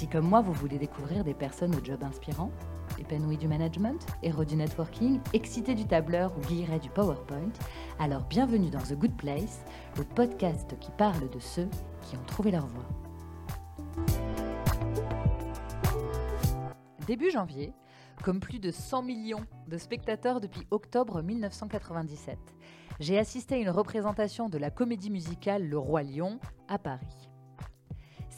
Si comme moi vous voulez découvrir des personnes au job inspirant, épanouies du management, héros du networking, excités du tableur ou guillerets du PowerPoint, alors bienvenue dans The Good Place, le podcast qui parle de ceux qui ont trouvé leur voie. Début janvier, comme plus de 100 millions de spectateurs depuis octobre 1997, j'ai assisté à une représentation de la comédie musicale Le Roi Lion à Paris.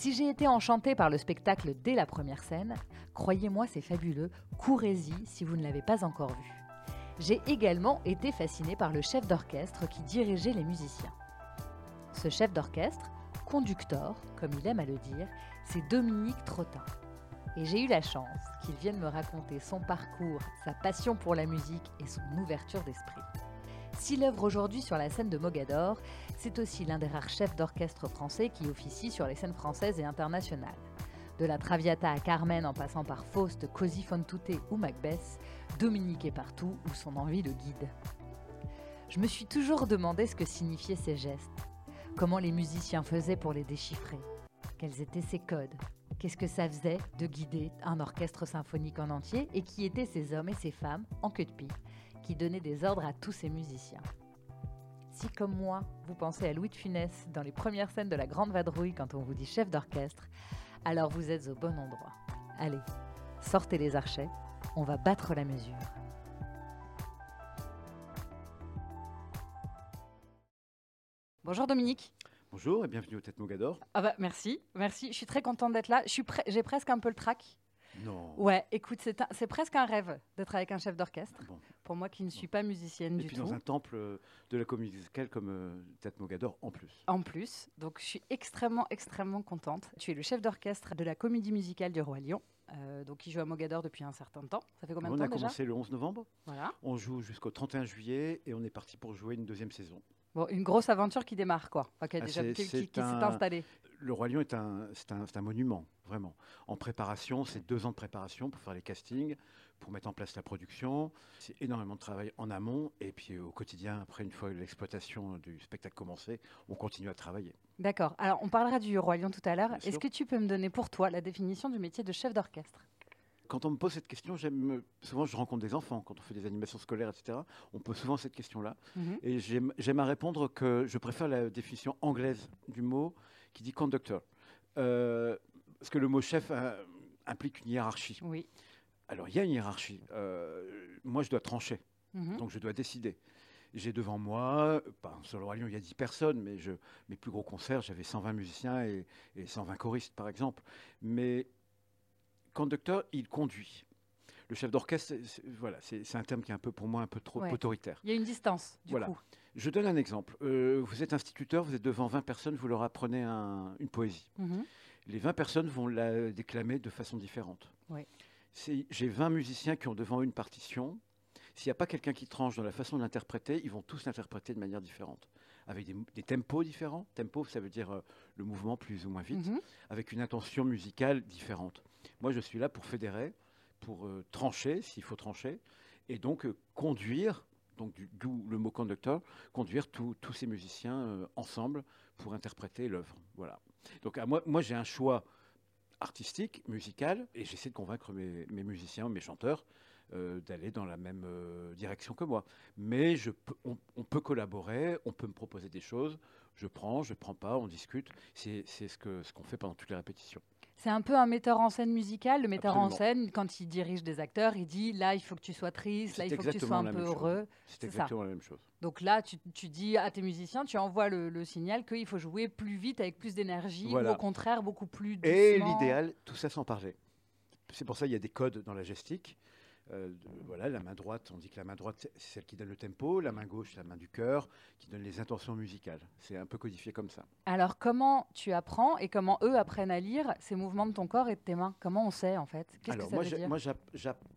Si j'ai été enchantée par le spectacle dès la première scène, croyez-moi, c'est fabuleux, courez-y si vous ne l'avez pas encore vu. J'ai également été fascinée par le chef d'orchestre qui dirigeait les musiciens. Ce chef d'orchestre, conducteur, comme il aime à le dire, c'est Dominique Trottin. Et j'ai eu la chance qu'il vienne me raconter son parcours, sa passion pour la musique et son ouverture d'esprit. S'il œuvre aujourd'hui sur la scène de Mogador, c'est aussi l'un des rares chefs d'orchestre français qui officie sur les scènes françaises et internationales. De la Traviata à Carmen en passant par Faust, Così fan tutte ou Macbeth, Dominique est partout où son envie le guide. Je me suis toujours demandé ce que signifiaient ces gestes, comment les musiciens faisaient pour les déchiffrer, quels étaient ces codes, qu'est-ce que ça faisait de guider un orchestre symphonique en entier et qui étaient ces hommes et ces femmes en queue de pique qui donnait des ordres à tous ses musiciens. Si, comme moi, vous pensez à Louis de Funès dans les premières scènes de la Grande Vadrouille quand on vous dit chef d'orchestre, alors vous êtes au bon endroit. Allez, sortez les archets, on va battre la mesure. Bonjour Dominique. Bonjour et bienvenue au Tête Mogador. Ah bah merci, merci. Je suis très contente d'être là. J'ai presque un peu le trac. Non. Ouais, écoute, c'est presque un rêve d'être avec un chef d'orchestre. Pour moi qui ne suis pas musicienne du tout. Et puis dans un temple euh, de la comédie musicale comme euh, Tête Mogador en plus. En plus. Donc je suis extrêmement, extrêmement contente. Tu es le chef d'orchestre de la comédie musicale du Roi Lion. Euh, donc, qui joue à Mogador depuis un certain temps. Ça fait combien de temps On a commencé le 11 novembre. Voilà. On joue jusqu'au 31 juillet et on est parti pour jouer une deuxième saison. Bon, une grosse aventure qui démarre, quoi. qui, a ah, déjà, qui, s'est installée. Le Roi Lion est un, c'est un, un, monument, vraiment. En préparation, c'est deux ans de préparation pour faire les castings, pour mettre en place la production. C'est énormément de travail en amont. Et puis au quotidien, après, une fois l'exploitation du spectacle commencé, on continue à travailler. D'accord. Alors, on parlera du Roi Lion tout à l'heure. Est-ce que tu peux me donner pour toi la définition du métier de chef d'orchestre? Quand on me pose cette question, j'aime souvent je rencontre des enfants quand on fait des animations scolaires, etc. On pose souvent cette question-là, mhm. et j'aime à répondre que je préfère la définition anglaise du mot qui dit conductor, euh, parce que le mot chef euh, implique une hiérarchie. Oui. Alors il y a une hiérarchie. Euh, moi, je dois trancher, mhm. donc je dois décider. J'ai devant moi, pas sur le Roi Lion, il y a 10 personnes, mais je, mes plus gros concerts, j'avais 120 musiciens et, et 120 choristes, par exemple. Mais conducteur, il conduit. Le chef d'orchestre, voilà, c'est un terme qui est un peu pour moi un peu trop autoritaire. Il y a une distance, du voilà. coup. Je donne un exemple. Euh, vous êtes instituteur, vous êtes devant 20 personnes, vous leur apprenez une poésie. Mhm. Les 20 personnes vont la déclamer de façon différente. J'ai 20 musiciens qui ont devant eux une partition. S'il n'y a pas quelqu'un qui tranche dans la façon de l'interpréter, ils vont tous l'interpréter de manière différente avec des, tempos différents. Tempo, ça veut dire euh, le mouvement plus ou moins vite, mhm. avec une intention musicale différente. Moi, je suis là pour fédérer, pour euh, trancher, s'il faut trancher, et donc euh, conduire, donc d'où le mot conducteur, conduire tous ces musiciens ensemble pour interpréter l'œuvre. Voilà. Donc à moi, moi j'ai un choix artistique, musical, et j'essaie de convaincre mes, musiciens, mes chanteurs, euh, d'aller dans la même euh, direction que moi. Mais on, peut collaborer, on peut me proposer des choses. Je prends, je ne prends pas, on discute. C'est ce qu'on fait pendant toutes les répétitions. C'est un peu un metteur en scène musical. Le metteur en scène, quand il dirige des acteurs, il dit là, il faut que tu sois triste, là, il faut que tu sois un peu heureux. C'est exactement la même chose. Donc là, tu, tu, dis à tes musiciens, tu envoies le, signal qu'il faut jouer plus vite, avec plus d'énergie, ou au contraire, beaucoup plus doucement. Et l'idéal, tout ça sans parler. C'est pour ça qu'il y a des codes dans la gestique. Euh, voilà, la main droite, on dit que la main droite, c'est celle qui donne le tempo, la main gauche, la main du cœur, qui donne les intentions musicales. C'est un peu codifié comme ça. Alors, comment tu apprends et comment eux apprennent à lire ces mouvements de ton corps et de tes mains? Comment on sait, en fait? Qu'est-ce que ça Moi,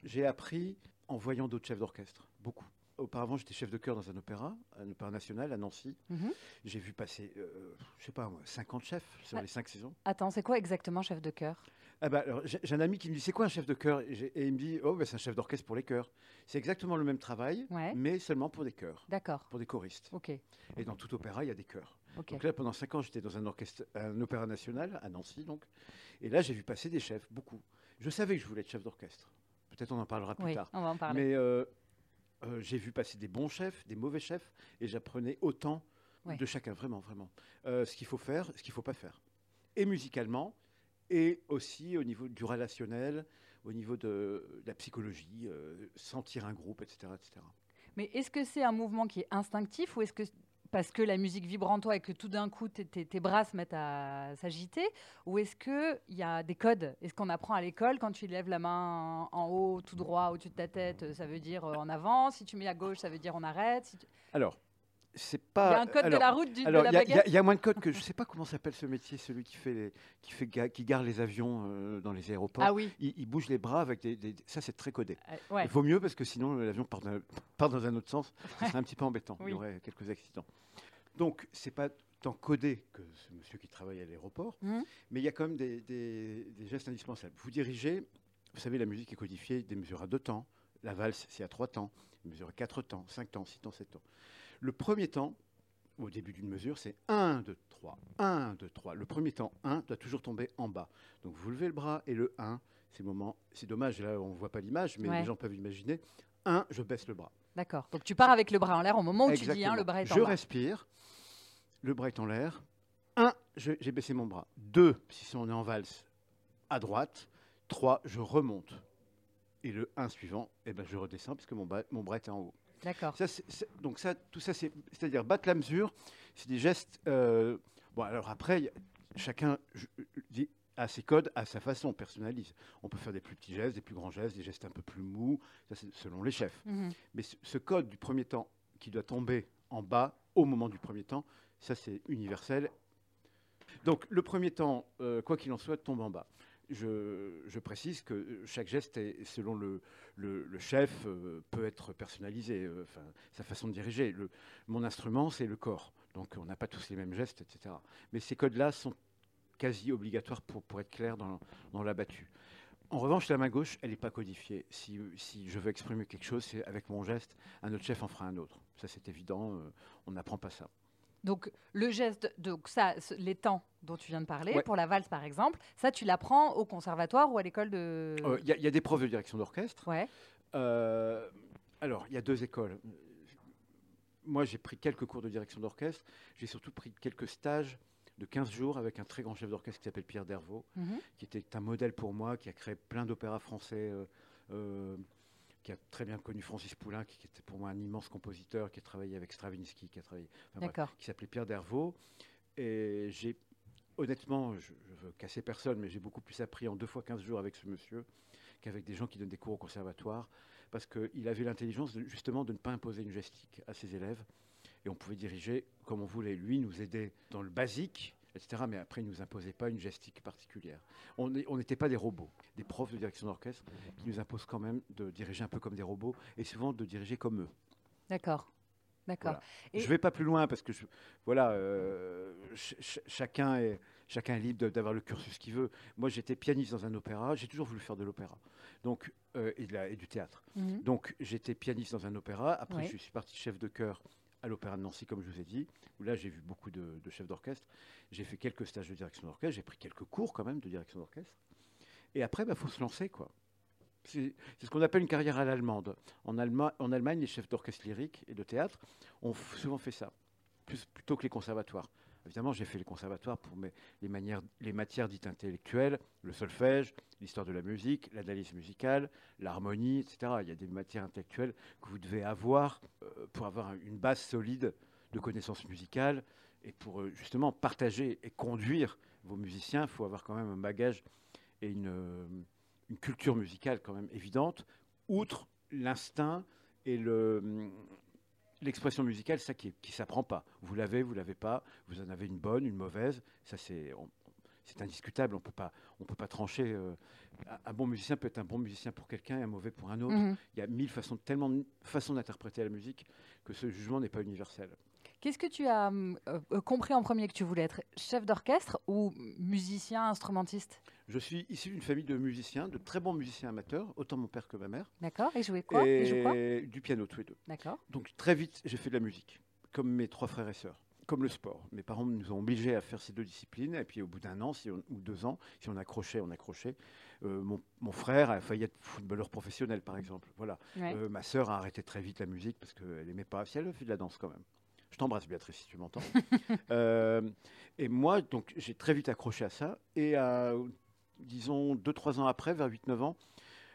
j'ai appris en voyant d'autres chefs d'orchestre, beaucoup. Auparavant, j'étais chef de chœur dans un opéra, un opéra national à Nancy. Mhm. J'ai vu passer, je euh, je sais pas, 50 chefs sur ah. les 5 saisons. Attends, c'est quoi exactement chef de chœur? Ah bah, j'ai un ami qui me dit c'est quoi un chef de chœur? Et, il me dit oh bah, c'est un chef d'orchestre pour les chœurs. C'est exactement le même travail, mais seulement pour des chœurs. D'accord. Pour des choristes. Ok. Et dans tout opéra il y a des chœurs. Donc là pendant cinq ans j'étais dans un orchestre, un opéra national à Nancy donc, et là j'ai vu passer des chefs beaucoup. Je savais que je voulais être chef d'orchestre. Peut-être on en parlera plus tard. On va en parler. Mais euh, euh, j'ai vu passer des bons chefs, des mauvais chefs, et j'apprenais autant de chacun, vraiment, vraiment. Euh, ce qu'il faut faire, ce qu'il ne faut pas faire. Et musicalement, et aussi au niveau du relationnel, au niveau de, la psychologie, euh, sentir un groupe, etc. etc. Mais est-ce que c'est un mouvement qui est instinctif ou est-ce que parce que la musique vibre en toi et que tout d'un coup tes, bras se mettent à s'agiter Ou est-ce qu'il y a des codes? Est-ce qu'on apprend à l'école quand tu lèves la main en haut, tout droit, au-dessus de ta tête, ça veut dire euh, en avant? Si tu mets à gauche, ça veut dire on arrête? Alors, c'est pas. Il y a un code de la route du, de la baguette. Il y, a moins de codes que je sais pas comment s'appelle ce métier, celui qui fait les, qui fait qui les avions euh, dans les aéroports. Ah oui. Il, bouge les bras avec des, ça c'est très codé. Euh, il vaut mieux parce que sinon l'avion part, part, dans un autre sens. Ce serait un petit peu embêtant. Il y aurait quelques accidents. Donc c'est pas tant codé que ce monsieur qui travaille à l'aéroport, mmh. mais il y a quand même des, des, gestes indispensables. Vous dirigez, vous savez la musique est codifiée, des mesures à deux temps. La valse c'est à trois temps, une mesure à quatre temps, cinq temps, six temps, sept temps. Le premier temps, au début d'une mesure, c'est 1, 2, 3, 1, 2, 3. Le premier temps, 1, doit toujours tomber en bas. Donc vous levez le bras et le 1, c'est moment, c'est dommage, là on ne voit pas l'image, mais les gens peuvent imaginer. 1, je baisse le bras. D'accord. Donc tu pars avec le bras en l'air au moment où tu dis 1, le bras est en je Je respire, le bras est en l'air. 1, j'ai baissé mon bras. 2, si on est en valse, à droite. 3, je remonte. Et le 1 suivant, eh ben, je redescends puisque mon, mon bras est en haut. D'accord. donc ça, tout ça, c'est-à-dire battre la mesure, c'est des gestes. Euh, bon, alors après, chacun a ses codes à sa façon, on personnalise. On peut faire des plus petits gestes, des plus grands gestes, des gestes un peu plus mous, ça c'est selon les chefs. Mhm. Mais ce, code du premier temps qui doit tomber en bas au moment du premier temps, ça c'est universel. Donc le premier temps, euh, quoi qu'il en soit, tombe en bas. Je, précise que chaque geste, est, selon le, chef, euh, peut être personnalisé, euh, sa façon de diriger. Mon instrument, c'est le corps. Donc on n'a pas tous les mêmes gestes, etc. Mais ces codes-là sont quasi obligatoires pour, être clair dans, dans la battue. En revanche, la main gauche, elle n'est pas codifiée. Si, si, je veux exprimer quelque chose, c'est avec mon geste, un autre chef en fera un autre. Ça, c'est évident, euh, on n'apprend pas ça. Donc le geste, donc ça, les temps dont tu viens de parler, pour la valse par exemple, ça tu l'apprends au conservatoire ou à l'école de... Il euh, y, a des profs de direction d'orchestre. Ouais. Euh, alors, il y a deux écoles. Moi, j'ai pris quelques cours de direction d'orchestre. J'ai surtout pris quelques stages de 15 jours avec un très grand chef d'orchestre qui s'appelle Pierre Dervaux, mhm. qui était un modèle pour moi, qui a créé plein d'opéras français. Euh, qui a très bien connu Francis Poulain, qui, était pour moi un immense compositeur, qui a travaillé avec Stravinsky, qui a travaillé, qui s'appelait Pierre Dervaux. Et j'ai, honnêtement, je, ne veux casser personne, mais j'ai beaucoup plus appris en deux fois 15 jours avec ce monsieur qu'avec des gens qui donnent des cours au conservatoire, parce qu'il avait l'intelligence justement de ne pas imposer une gestique à ses élèves, et on pouvait diriger comme on voulait. Lui nous aider dans le basique, etc. Mais après, ils ne nous imposaient pas une gestique particulière. On n'était pas des robots, des profs de direction d'orchestre qui nous imposent quand même de diriger un peu comme des robots et souvent de diriger comme eux. D'accord. D'accord. Je ne vais pas plus loin parce que voilà, euh, chacun, est, chacun est libre d'avoir le cursus qu'il veut. Moi, j'étais pianiste dans un opéra. J'ai toujours voulu faire de l'opéra, donc euh, et, de et, du théâtre. Mhm. Donc, j'étais pianiste dans un opéra. Après, je suis parti chef de chœur à l'Opéra de Nancy, comme je vous ai dit, où là j'ai vu beaucoup de, chefs d'orchestre. J'ai fait quelques stages de direction d'orchestre, j'ai pris quelques cours quand même de direction d'orchestre. Et après, il bah, faut se lancer, quoi. C'est ce qu'on appelle une carrière à l'allemande. En, Allemagne, les chefs d'orchestre lyrique et de théâtre ont souvent fait ça, plutôt que les conservatoires. Évidemment, j'ai fait les conservatoires pour les, matières dites intellectuelles, le solfège, l'histoire de la musique, l'analyse musicale, l'harmonie, etc. Il y a des matières intellectuelles que vous devez avoir euh, pour avoir une base solide de connaissances musicales et pour euh, justement partager et conduire vos musiciens. Il faut avoir quand même un bagage et euh, une culture musicale quand même évidente outre l'instinct et le, l'expression musicale, ça qui, qui s'apprend pas. Vous l'avez, vous l'avez pas. Vous en avez une bonne, une mauvaise. Ça, c'est, c'est indiscutable. On peut pas, on peut pas trancher. Euh, un bon musicien peut être un bon musicien pour quelqu'un et un mauvais pour un autre. Mhm. Il y a mille façons, tellement de façons d'interpréter la musique que ce jugement n'est pas universel. Qu'est-ce que tu as euh, euh, compris en premier que tu voulais être Chef d'orchestre ou musicien, instrumentiste? Je suis issu d'une famille de musiciens, de très bons musiciens amateurs, autant mon père que ma mère. D'accord. Et jouer quoi, et Du piano, tous les deux. D'accord. Donc très vite, j'ai fait de la musique, comme mes trois frères et sœurs. Comme le sport. Mes parents nous ont obligés à faire ces deux disciplines. Et puis au bout d'un an si ou deux ans, si on accrochait, on accrochait. Euh, mon, frère a failli être footballeur professionnel, par exemple. Voilà. ma sœur a arrêté très vite la musique parce qu'elle n'aimait pas. Si elle fait de la danse quand même. Je t'embrasse, Béatrice, si tu m'entends. Euh, et moi, donc, j'ai très vite accroché à ça. Et à, disons, 2-3 ans après, vers 8-9 ans,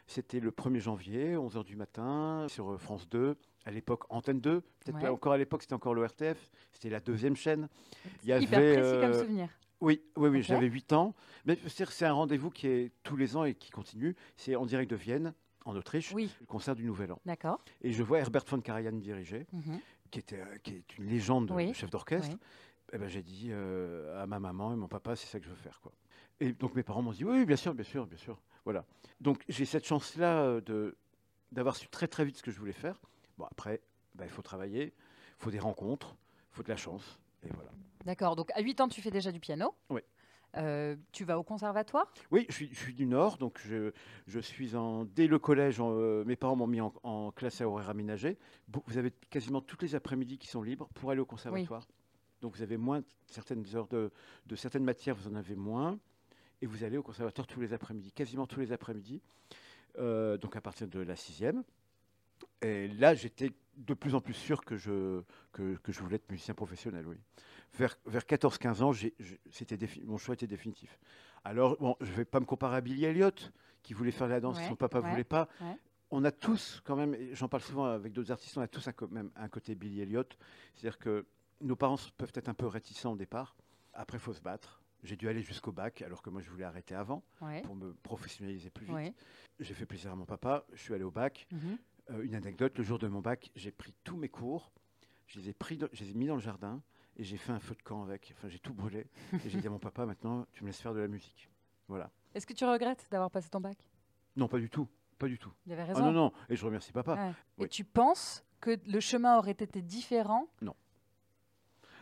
c'était le 1er janvier, 11h du matin, sur euh, France 2. À l'époque, Antenne 2, peut-être pas encore à l'époque, c'était encore l'ORTF, c'était la deuxième chaîne. Il y avait, hyper précis comme euh, souvenir. Oui, oui, oui j'avais 8 ans. Mais c'est un rendez-vous qui est tous les ans et qui continue. C'est en direct de Vienne, en Autriche, oui. le concert du Nouvel An. D'accord. Et je vois Herbert von Karajan diriger. Mhm qui, était, euh, qui est une légende de chef d'orchestre, eh ben, j'ai dit euh, à ma maman et mon papa, c'est ça que je veux faire. Quoi. Et donc mes parents m'ont dit, oui, bien sûr, bien sûr, bien sûr. Voilà. Donc j'ai cette chance-là euh, de, d'avoir su très très vite ce que je voulais faire. Bon, après, ben, il faut travailler, il faut des rencontres, il faut de la chance. Et voilà. D'accord. Donc à 8 ans, tu fais déjà du piano Oui. Euh, tu vas au conservatoire? Oui, je suis, du Nord, donc je, je, suis en. Dès le collège, euh, mes parents m'ont mis en, classe à horaire aménagé. Vous avez quasiment toutes les après-midi qui sont libres pour aller au conservatoire. Donc vous avez moins certaines heures de, de, certaines matières, vous en avez moins, et vous allez au conservatoire tous les après-midi, quasiment tous les après-midi. Euh, donc à partir de la sixième. Et là, j'étais de plus en plus sûr que je, que, que je voulais être musicien professionnel, oui vers, vers 14-15 ans, c'était mon choix était définitif. Alors, bon, je ne vais pas me comparer à Billy Elliot, qui voulait faire la danse, son papa ne voulait pas. On a tous, quand même, j'en parle souvent avec d'autres artistes, on a tous un, même un côté Billy Elliot. C'est-à-dire que nos parents peuvent être un peu réticents au départ. Après, il faut se battre. J'ai dû aller jusqu'au bac, alors que moi, je voulais arrêter avant pour me professionnaliser plus vite. J'ai fait plaisir à mon papa. Je suis allé au bac. Mhm. Euh, une anecdote, le jour de mon bac, j'ai pris tous mes cours, je les ai, pris je les ai mis dans le jardin, et j'ai fait un feu de camp avec. Enfin, j'ai tout brûlé. et j'ai dit à mon papa, maintenant, tu me laisses faire de la musique. Voilà. Est-ce que tu regrettes d'avoir passé ton bac? Non, pas du tout. Pas du tout. Il avait raison. Ah non, non. Et je remercie papa. Et tu penses que le chemin aurait été différent? Non.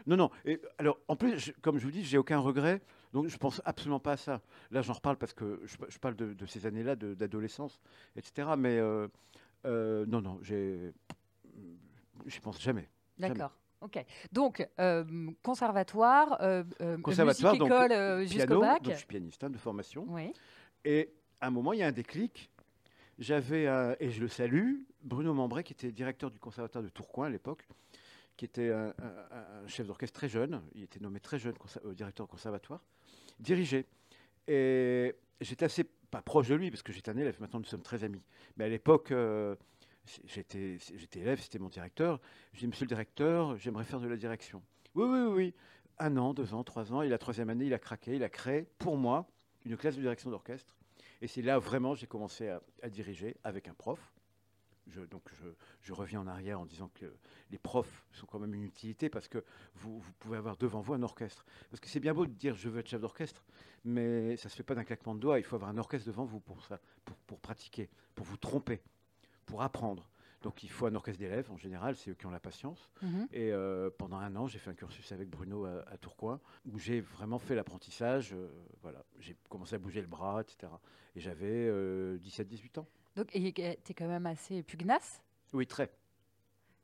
Non, non. Et alors, en plus, comme je vous dis, j'ai aucun regret. Donc, je pense absolument pas à ça. Là, j'en reparle parce que je, parle de, ces années-là, d'adolescence, etc. Mais euh, euh, non, non, je pense jamais. D'accord. Ok. Donc, euh, conservatoire, euh, conservatoire, musique, école euh, jusqu'au bac. Donc, je suis pianiste hein, de formation. Oui. Et à un moment, il y a un déclic. J'avais, et je le salue, Bruno Membray, qui était directeur du conservatoire de Tourcoing à l'époque, qui était un, chef d'orchestre très jeune. Il était nommé très jeune directeur du conservatoire, dirigé. Et j'étais assez, pas proche de lui, parce que j'étais un élève, maintenant nous sommes très amis. Mais à l'époque, j'étais, j'étais élève, c'était mon directeur. Je dis, monsieur le directeur, j'aimerais faire de la direction. Oui, oui, oui. Un an, deux ans, trois ans. Et la troisième année, il a craqué. Il a créé, pour moi, une classe de direction d'orchestre. Et c'est là vraiment j'ai commencé à, diriger avec un prof. Je, donc je, je, reviens en arrière en disant que les profs sont quand même une utilité parce que vous, vous pouvez avoir devant vous un orchestre. Parce que c'est bien beau de dire je veux être chef d'orchestre, mais ça ne se fait pas d'un claquement de doigts. Il faut avoir un orchestre devant vous pour ça, pour, pour pratiquer, pour vous tromper pour apprendre. Donc il faut un orchestre d'élèves en général, c'est eux qui ont la patience. Mhm. Et euh, pendant un an, j'ai fait un cursus avec Bruno à, Tourcoing, où j'ai vraiment fait l'apprentissage. Euh, voilà, j'ai commencé à bouger le bras, etc. Et j'avais 17-18 euh, ans. Donc tu es quand même assez pugnace. Oui, très.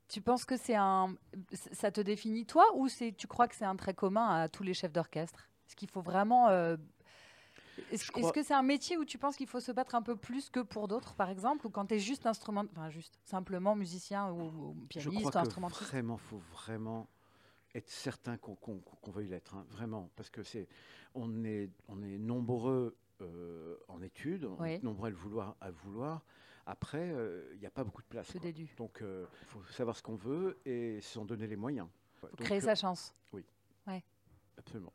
Tu penses que c'est un, ça te définit toi, ou tu crois que c'est un trait commun à tous les chefs d'orchestre? Est-ce qu'il faut vraiment est-ce que c'est un métier où tu penses qu'il faut se battre un peu plus que pour d'autres, par exemple, ou quand tu es juste instrument, enfin juste simplement musicien ou, pianiste Je crois instrumentiste? Vraiment, faut vraiment être certain qu'on veuille l'être, hein, vraiment, parce que c'est, on est, on est nombreux euh, en études, on est nombreux à le vouloir, à vouloir. Après, euh, il n'y a pas beaucoup de place. Donc, il euh, faut savoir ce qu'on veut et s'en donner les moyens. créer sa chance. Oui. Ouais. Absolument.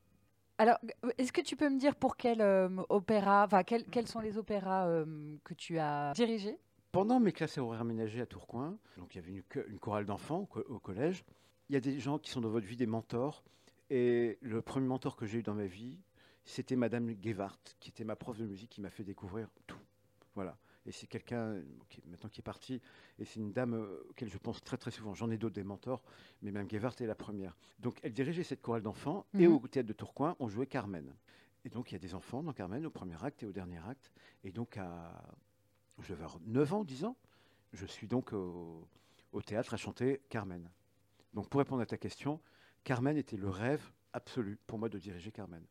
Alors, est-ce que tu peux me dire pour quel opéra, enfin, quels sont les opéras que tu as dirigés? Pendant mes classes à horaires aménagées à Tourcoing, donc il y avait une, chorale d'enfants au, collège, il y a des gens qui sont dans votre vie des mentors. Et le premier mentor que j'ai eu dans ma vie, c'était Madame Guevart, qui était ma prof de musique, qui m'a fait découvrir tout. Voilà. Et c'est quelqu'un qui, maintenant qui est parti, et c'est une dame euh, auquel je pense très très souvent. J'en ai d'autres des mentors, mais Mme Guevart est la première. Donc elle dirigeait cette chorale d'enfants, et mhm. au théâtre de Tourcoing, on jouait Carmen. Et donc il y a des enfants dans Carmen, au premier acte et au dernier acte. Et donc à, je vais avoir 9 ans, 10 ans, je suis donc au, au théâtre à chanter Carmen. Donc pour répondre à ta question, Carmen était le rêve absolu pour moi de diriger Carmen.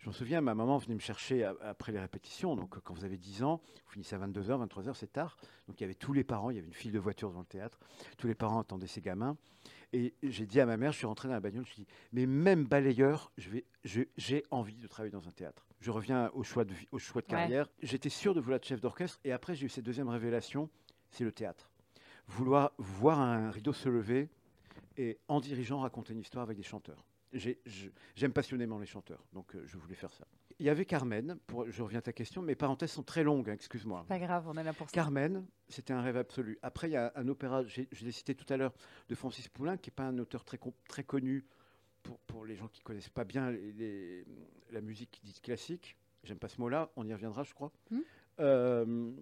Je me souviens, ma maman venait me chercher après les répétitions. Donc, quand vous avez 10 ans, vous finissez à 22h, 23h, c'est tard. Donc, il y avait tous les parents, il y avait une file de voiture dans le théâtre. Tous les parents attendaient ces gamins. Et j'ai dit à ma mère, je suis rentré dans la bagnole, je lui ai dit, mais même balayeur, j'ai envie de travailler dans un théâtre. Je reviens au choix de, au choix de carrière. J'étais sûr de vouloir être chef d'orchestre. Et après, j'ai eu cette deuxième révélation, c'est le théâtre. Vouloir voir un rideau se lever et en dirigeant raconter une histoire avec des chanteurs j'aime passionnément les chanteurs, donc euh, je voulais faire ça. Il y avait Carmen, pour, je reviens à ta question, mes parenthèses sont très longues, hein, excuse-moi. Pas grave, on est là pour ça. Carmen, c'était un rêve absolu. Après, il y a un opéra, je l'ai cité tout à l'heure, de Francis Poulain, qui n'est pas un auteur très, très connu pour, pour, les gens qui ne connaissent pas bien les, la musique dite classique. J'aime pas ce mot-là, on y reviendra, je crois. Hmm. Euh,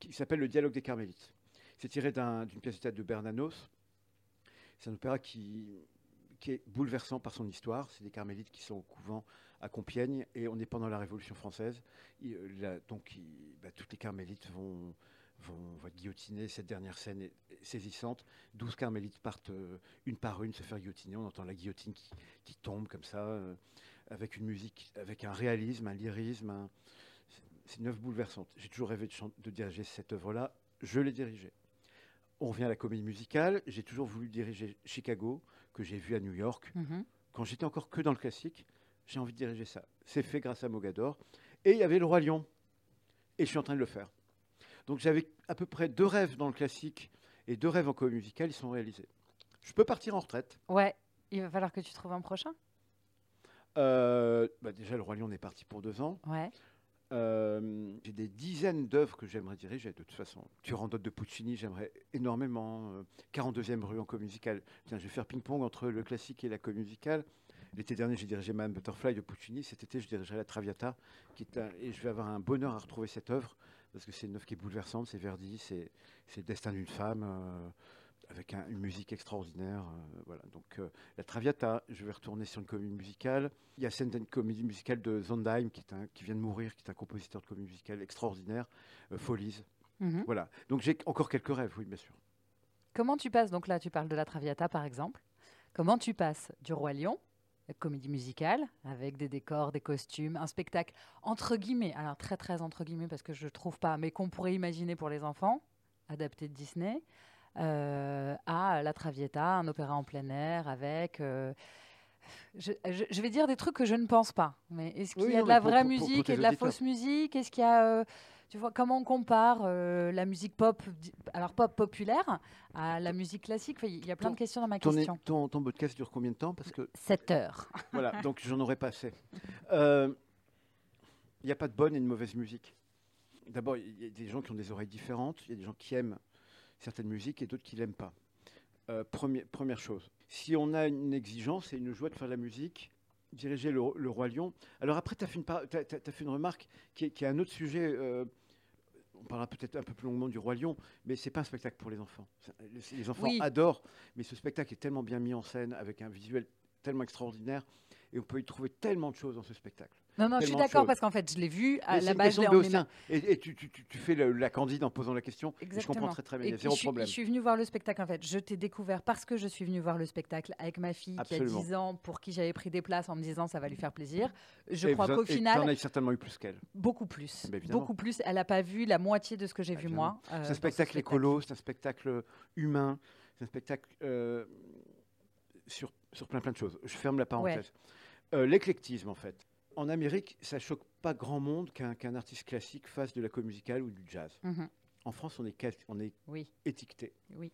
qui s'appelle Le dialogue des Carmélites. C'est tiré d'une pièce de théâtre de Bernanos. C'est un opéra qui, qui est bouleversant par son histoire. C'est des carmélites qui sont au couvent à Compiègne et on est pendant la Révolution française. Euh, donc, bah, toutes les carmélites vont, vont, être. Cette dernière scène est saisissante. Douze carmélites partent euh, une par une se faire guillotiner. On entend la guillotine qui, tombe comme ça, euh, avec une musique, avec un réalisme, un lyrisme. C'est une œuvre. J'ai toujours rêvé de, de diriger cette œuvre-là. Je l'ai dirigée. On revient à la comédie musicale. J'ai toujours voulu diriger Chicago que j'ai vu à New York. Mhm. Quand j'étais encore que dans le classique, j'ai envie de diriger ça. C'est fait grâce à Mogador. Et il y avait le Roi Lion. Et je suis en train de le faire. Donc j'avais à peu près deux rêves dans le classique et deux rêves en comédie musicale, ils sont réalisés. Je peux partir en retraite. Ouais, il va falloir que tu trouves un prochain? Euh, bah déjà, le Roi Lion est parti pour deux ans. Ouais. Euh, j'ai des dizaines d'œuvres que j'aimerais diriger, de toute façon. Turandot de Puccini, j'aimerais énormément. 42e euh, rue en comédie musicale. Tiens, je vais faire ping-pong entre le classique et la comédie musicale. L'été dernier, j'ai dirigé Madame Butterfly de Puccini. Cet été, je dirigerai La Traviata. Qui et je vais avoir un bonheur à retrouver cette œuvre, parce que c'est une œuvre qui est bouleversante. C'est Verdi, c'est le destin d'une femme. Euh, avec une musique extraordinaire. Euh, voilà. Donc euh, la Traviata, je vais retourner sur une comédie musicale. Il y a une comédie musicale de Zondheim qui, qui, vient de mourir, qui est un compositeur de comédie musicale extraordinaire, euh, Folies. Mhm. Voilà. Donc j'ai encore quelques rêves, oui, bien sûr. Comment tu passes, donc là tu parles de la Traviata par exemple, comment tu passes du Roi Lion, comédie musicale, avec des décors, des costumes, un spectacle entre guillemets, alors très très entre guillemets parce que je trouve pas, mais qu'on pourrait imaginer pour les enfants, adapté de Disney, euh, à La Traviata, un opéra en plein air avec. Euh, je, vais dire des trucs que je ne pense pas. Mais est-ce qu'il y a de la vraie musique et de la fausse musique Est-ce qu'il y a euh, tu vois comment on compare la musique pop, alors pop populaire, à la musique classique? Il y a plein de questions dans ma question. ton, ton podcast dure combien de temps? Parce que 7 heures. voilà, donc j'en aurais pas assez. Il n'y a pas de bonne et de mauvaise musique. D'abord, il y a des gens qui ont des oreilles différentes. Il y a des gens qui aiment certaines musiques et d'autres qui l'aiment pas. Euh, première, chose. Si on a une exigence et une joie de faire de la musique, diriger le, Roi Lion. Alors après, tu as, fait une remarque qui est, un autre sujet. Euh, on parlera peut-être un peu plus longuement du Roi Lion, mais c'est pas un spectacle pour les enfants. Les enfants adorent, mais ce spectacle est tellement bien mis en scène, avec un visuel tellement extraordinaire, et on peut y trouver tellement de choses dans ce spectacle. Non, non, je suis d'accord parce qu'en fait, je l'ai vu. À la base, je Et, et tu, tu, tu, fais la candide en posant la question. Exactement. je comprends très, très bien. Il y a zéro problème. Je suis venue voir le spectacle, en fait. Je t'ai découvert parce que je suis venue voir le spectacle avec ma fille qui a 10 ans, pour qui j'avais pris des places en me disant ça va lui faire plaisir. Je crois qu'au final. Tu en as certainement eu plus qu'elle. Beaucoup plus. beaucoup plus. Elle n'a pas vu la moitié de ce que j'ai vu moi. Euh, c'est un spectacle écolo, c'est un spectacle humain, c'est un spectacle euh, sur, sur plein plein de choses. Je ferme la parenthèse. Euh, l'éclectisme, en fait en Amérique, ça choque pas grand monde qu'un artiste classique fasse de la comédie musicale ou du jazz. Mhm. En France, on est, on est étiqueté. Oui.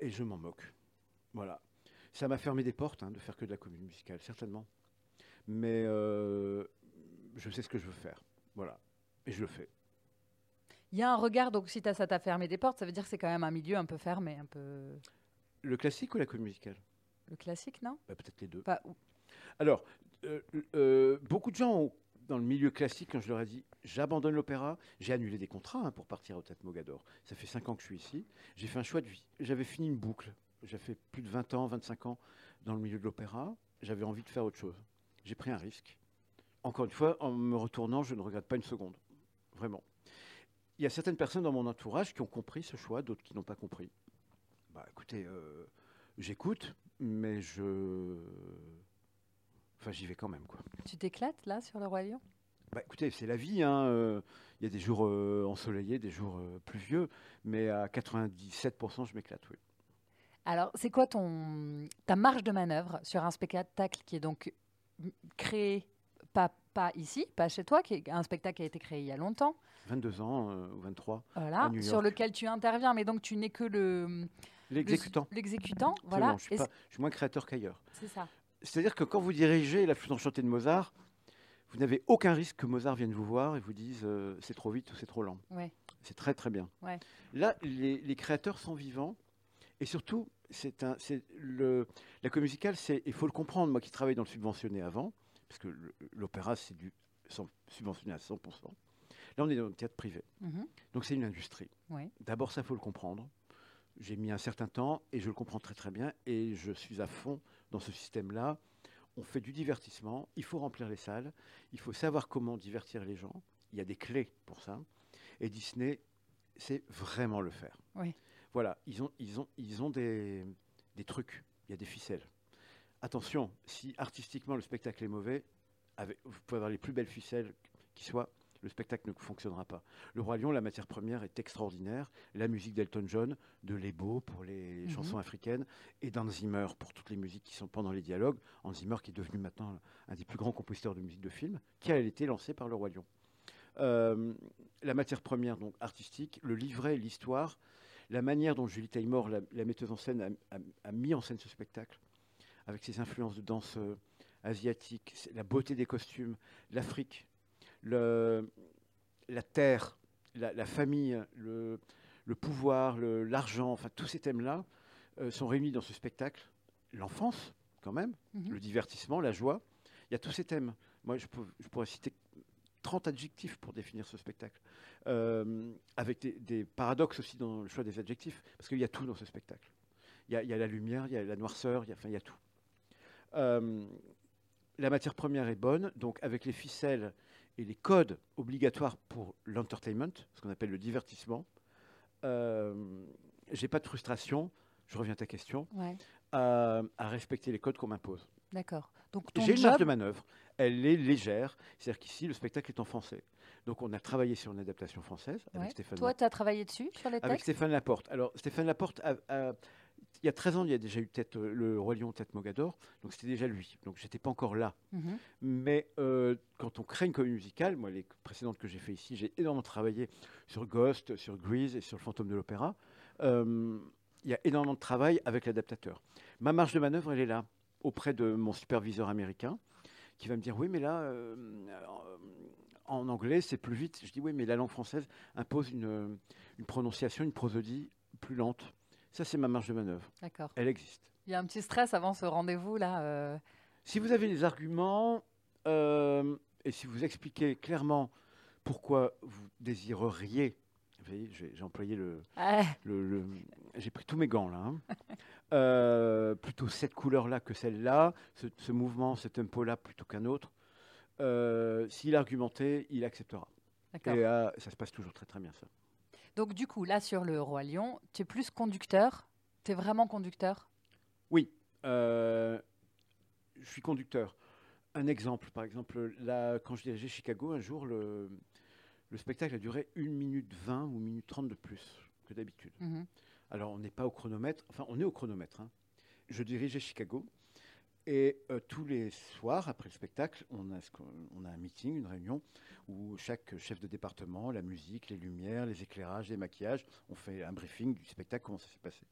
Et je m'en moque. Voilà. Ça m'a fermé des portes hein, de faire que de la comédie musicale, certainement. Mais euh, je sais ce que je veux faire. Voilà. Et je le fais. Il y a un regard, donc si as, ça t'a fermé des portes, ça veut dire que c'est quand même un milieu un peu fermé, un peu. Le classique ou la comédie musicale? Le classique, non? Bah, Peut-être les deux. Alors, beaucoup de gens dans le milieu classique, quand je leur ai dit j'abandonne l'opéra, j'ai annulé des contrats hein, pour partir au Théâtre Mogador. Ça fait 5 ans que je suis ici. J'ai fait un choix de vie. J'avais fini une boucle. J'ai fait plus de 20 ans, 25 ans dans le milieu de l'opéra. J'avais envie de faire autre chose. J'ai pris un risque. Encore une fois, en me retournant, je ne regrette pas une seconde. Vraiment. Il y a certaines personnes dans mon entourage qui ont compris ce choix, d'autres qui n'ont pas compris. Bah écoutez, euh, j'écoute, mais je Enfin, j'y vais quand même. Quoi. Tu t'éclates là sur le Roi Lion? Bah, Écoutez, c'est la vie. Hein, euh, il y a des jours euh, ensoleillés, des jours euh, pluvieux, mais à 97%, je m'éclate, oui. Alors, c'est quoi ton, ta marge de manœuvre sur un spectacle qui est donc créé, pas, pas ici, pas chez toi, qui est un spectacle qui a été créé il y a longtemps? 22 ans ou 23. Voilà, sur lequel tu interviens, mais donc tu n'es que le. L'exécutant. L'exécutant, voilà. Je suis, je suis moins créateur qu'ailleurs. C'est ça. C'est-à-dire que quand vous dirigez la flûte enchantée de Mozart, vous n'avez aucun risque que Mozart vienne vous voir et vous dise euh, c'est trop vite ou c'est trop lent. C'est très très bien. Là, les, créateurs sont vivants et surtout, c'est un, le, la comédie musicale, c'est, il faut le comprendre, moi qui travaille dans le subventionné avant, parce que l'opéra c'est du subventionné à 100%. Là, on est dans le théâtre privé. Mhm. Donc c'est une industrie. D'abord, ça, faut le comprendre. J'ai mis un certain temps et je le comprends très très bien et je suis à fond dans ce système-là. On fait du divertissement, il faut remplir les salles, il faut savoir comment divertir les gens. Il y a des clés pour ça. Et Disney, c'est vraiment le faire. Oui. Voilà, ils ont, ils ont, ils ont des, des trucs, il y a des ficelles. Attention, si artistiquement le spectacle est mauvais, avec, vous pouvez avoir les plus belles ficelles qui soient, le spectacle ne fonctionnera pas. Le Roi Lion, la matière première est extraordinaire. La musique d'Elton John, de Lebo pour les mhm. chansons africaines, et d'Hans Zimmer pour toutes les musiques qui sont pendant les dialogues. Hans Zimmer qui est devenu maintenant un des plus grands compositeurs de musique de film, qui a été lancé par le Roi Lion. Euh, la matière première donc artistique, le livret, l'histoire, la manière dont Julie Taymor, la, metteuse en scène, a, mis en scène ce spectacle, avec ses influences de danse euh, asiatique, la beauté des costumes, l'Afrique, le, la terre, la, famille, le, pouvoir, l'argent, enfin tous ces thèmes-là euh, sont réunis dans ce spectacle. L'enfance, quand même, mhm. le divertissement, la joie. Il y a tous ces thèmes. Moi, je, pourrais citer 30 adjectifs pour définir ce spectacle, euh, avec des, paradoxes aussi dans le choix des adjectifs, parce qu'il y a tout dans ce spectacle. Il y, a, la lumière, il y a la noirceur, il y a, enfin, il y a tout. Euh, la matière première est bonne, donc avec les ficelles et les codes obligatoires pour l'entertainment, ce qu'on appelle le divertissement, euh, j'ai pas de frustration, je reviens à ta question, à, respecter les codes qu'on m'impose. D'accord. Donc j'ai une marge de manœuvre, elle est légère, c'est-à-dire qu'ici le spectacle est en français. Donc on a travaillé sur une adaptation française avec Stéphane. Toi, tu as travaillé dessus sur les textes? Avec Stéphane Laporte. Alors Stéphane Laporte a il y a 13 ans, il y a déjà eu tête, euh, le Roi Lion Tête Mogador, donc c'était déjà lui. Donc j'étais pas encore là. Mhm. Mais euh, quand on crée une comédie musicale, moi les précédentes que j'ai fait ici, j'ai énormément travaillé sur Ghost, sur Grease et sur le Fantôme de l'Opéra. Euh, il y a énormément de travail avec l'adaptateur. Ma marge de manœuvre, elle est là, auprès de mon superviseur américain, qui va me dire oui, mais là, en anglais, c'est plus vite. Je dis oui, mais la langue française impose une, une prononciation, une prosodie plus lente. Ça, c'est ma marge de manœuvre. D'accord. Elle existe. Il y a un petit stress avant ce rendez-vous là. Euh. Si vous avez des arguments euh, et si vous expliquez clairement pourquoi vous désireriez, vous voyez, j'ai employé le, le, j'ai pris tous mes gants là. Hein. Euh, plutôt cette couleur-là que celle-là, ce, mouvement, ce tempo-là plutôt qu'un autre. S'il argumentait, il acceptera. Et ça se passe toujours très très bien ça. Donc du coup, là sur le Roi Lion, tu es plus conducteur? Tu es vraiment conducteur? Oui, euh, je suis conducteur. Un exemple, par exemple, là, quand je dirigeais Chicago, un jour, le, spectacle a duré 1 minute 20 ou 1 minute 30 de plus que d'habitude. Mhm. Alors on n'est pas au chronomètre, enfin on est au chronomètre. Hein. Je dirigeais Chicago et euh, tous les soirs, après le spectacle, on a, on a un meeting, une réunion, où chaque chef de département, la musique, les lumières, les éclairages, les maquillages, on fait un briefing du spectacle, comment ça s'est passé.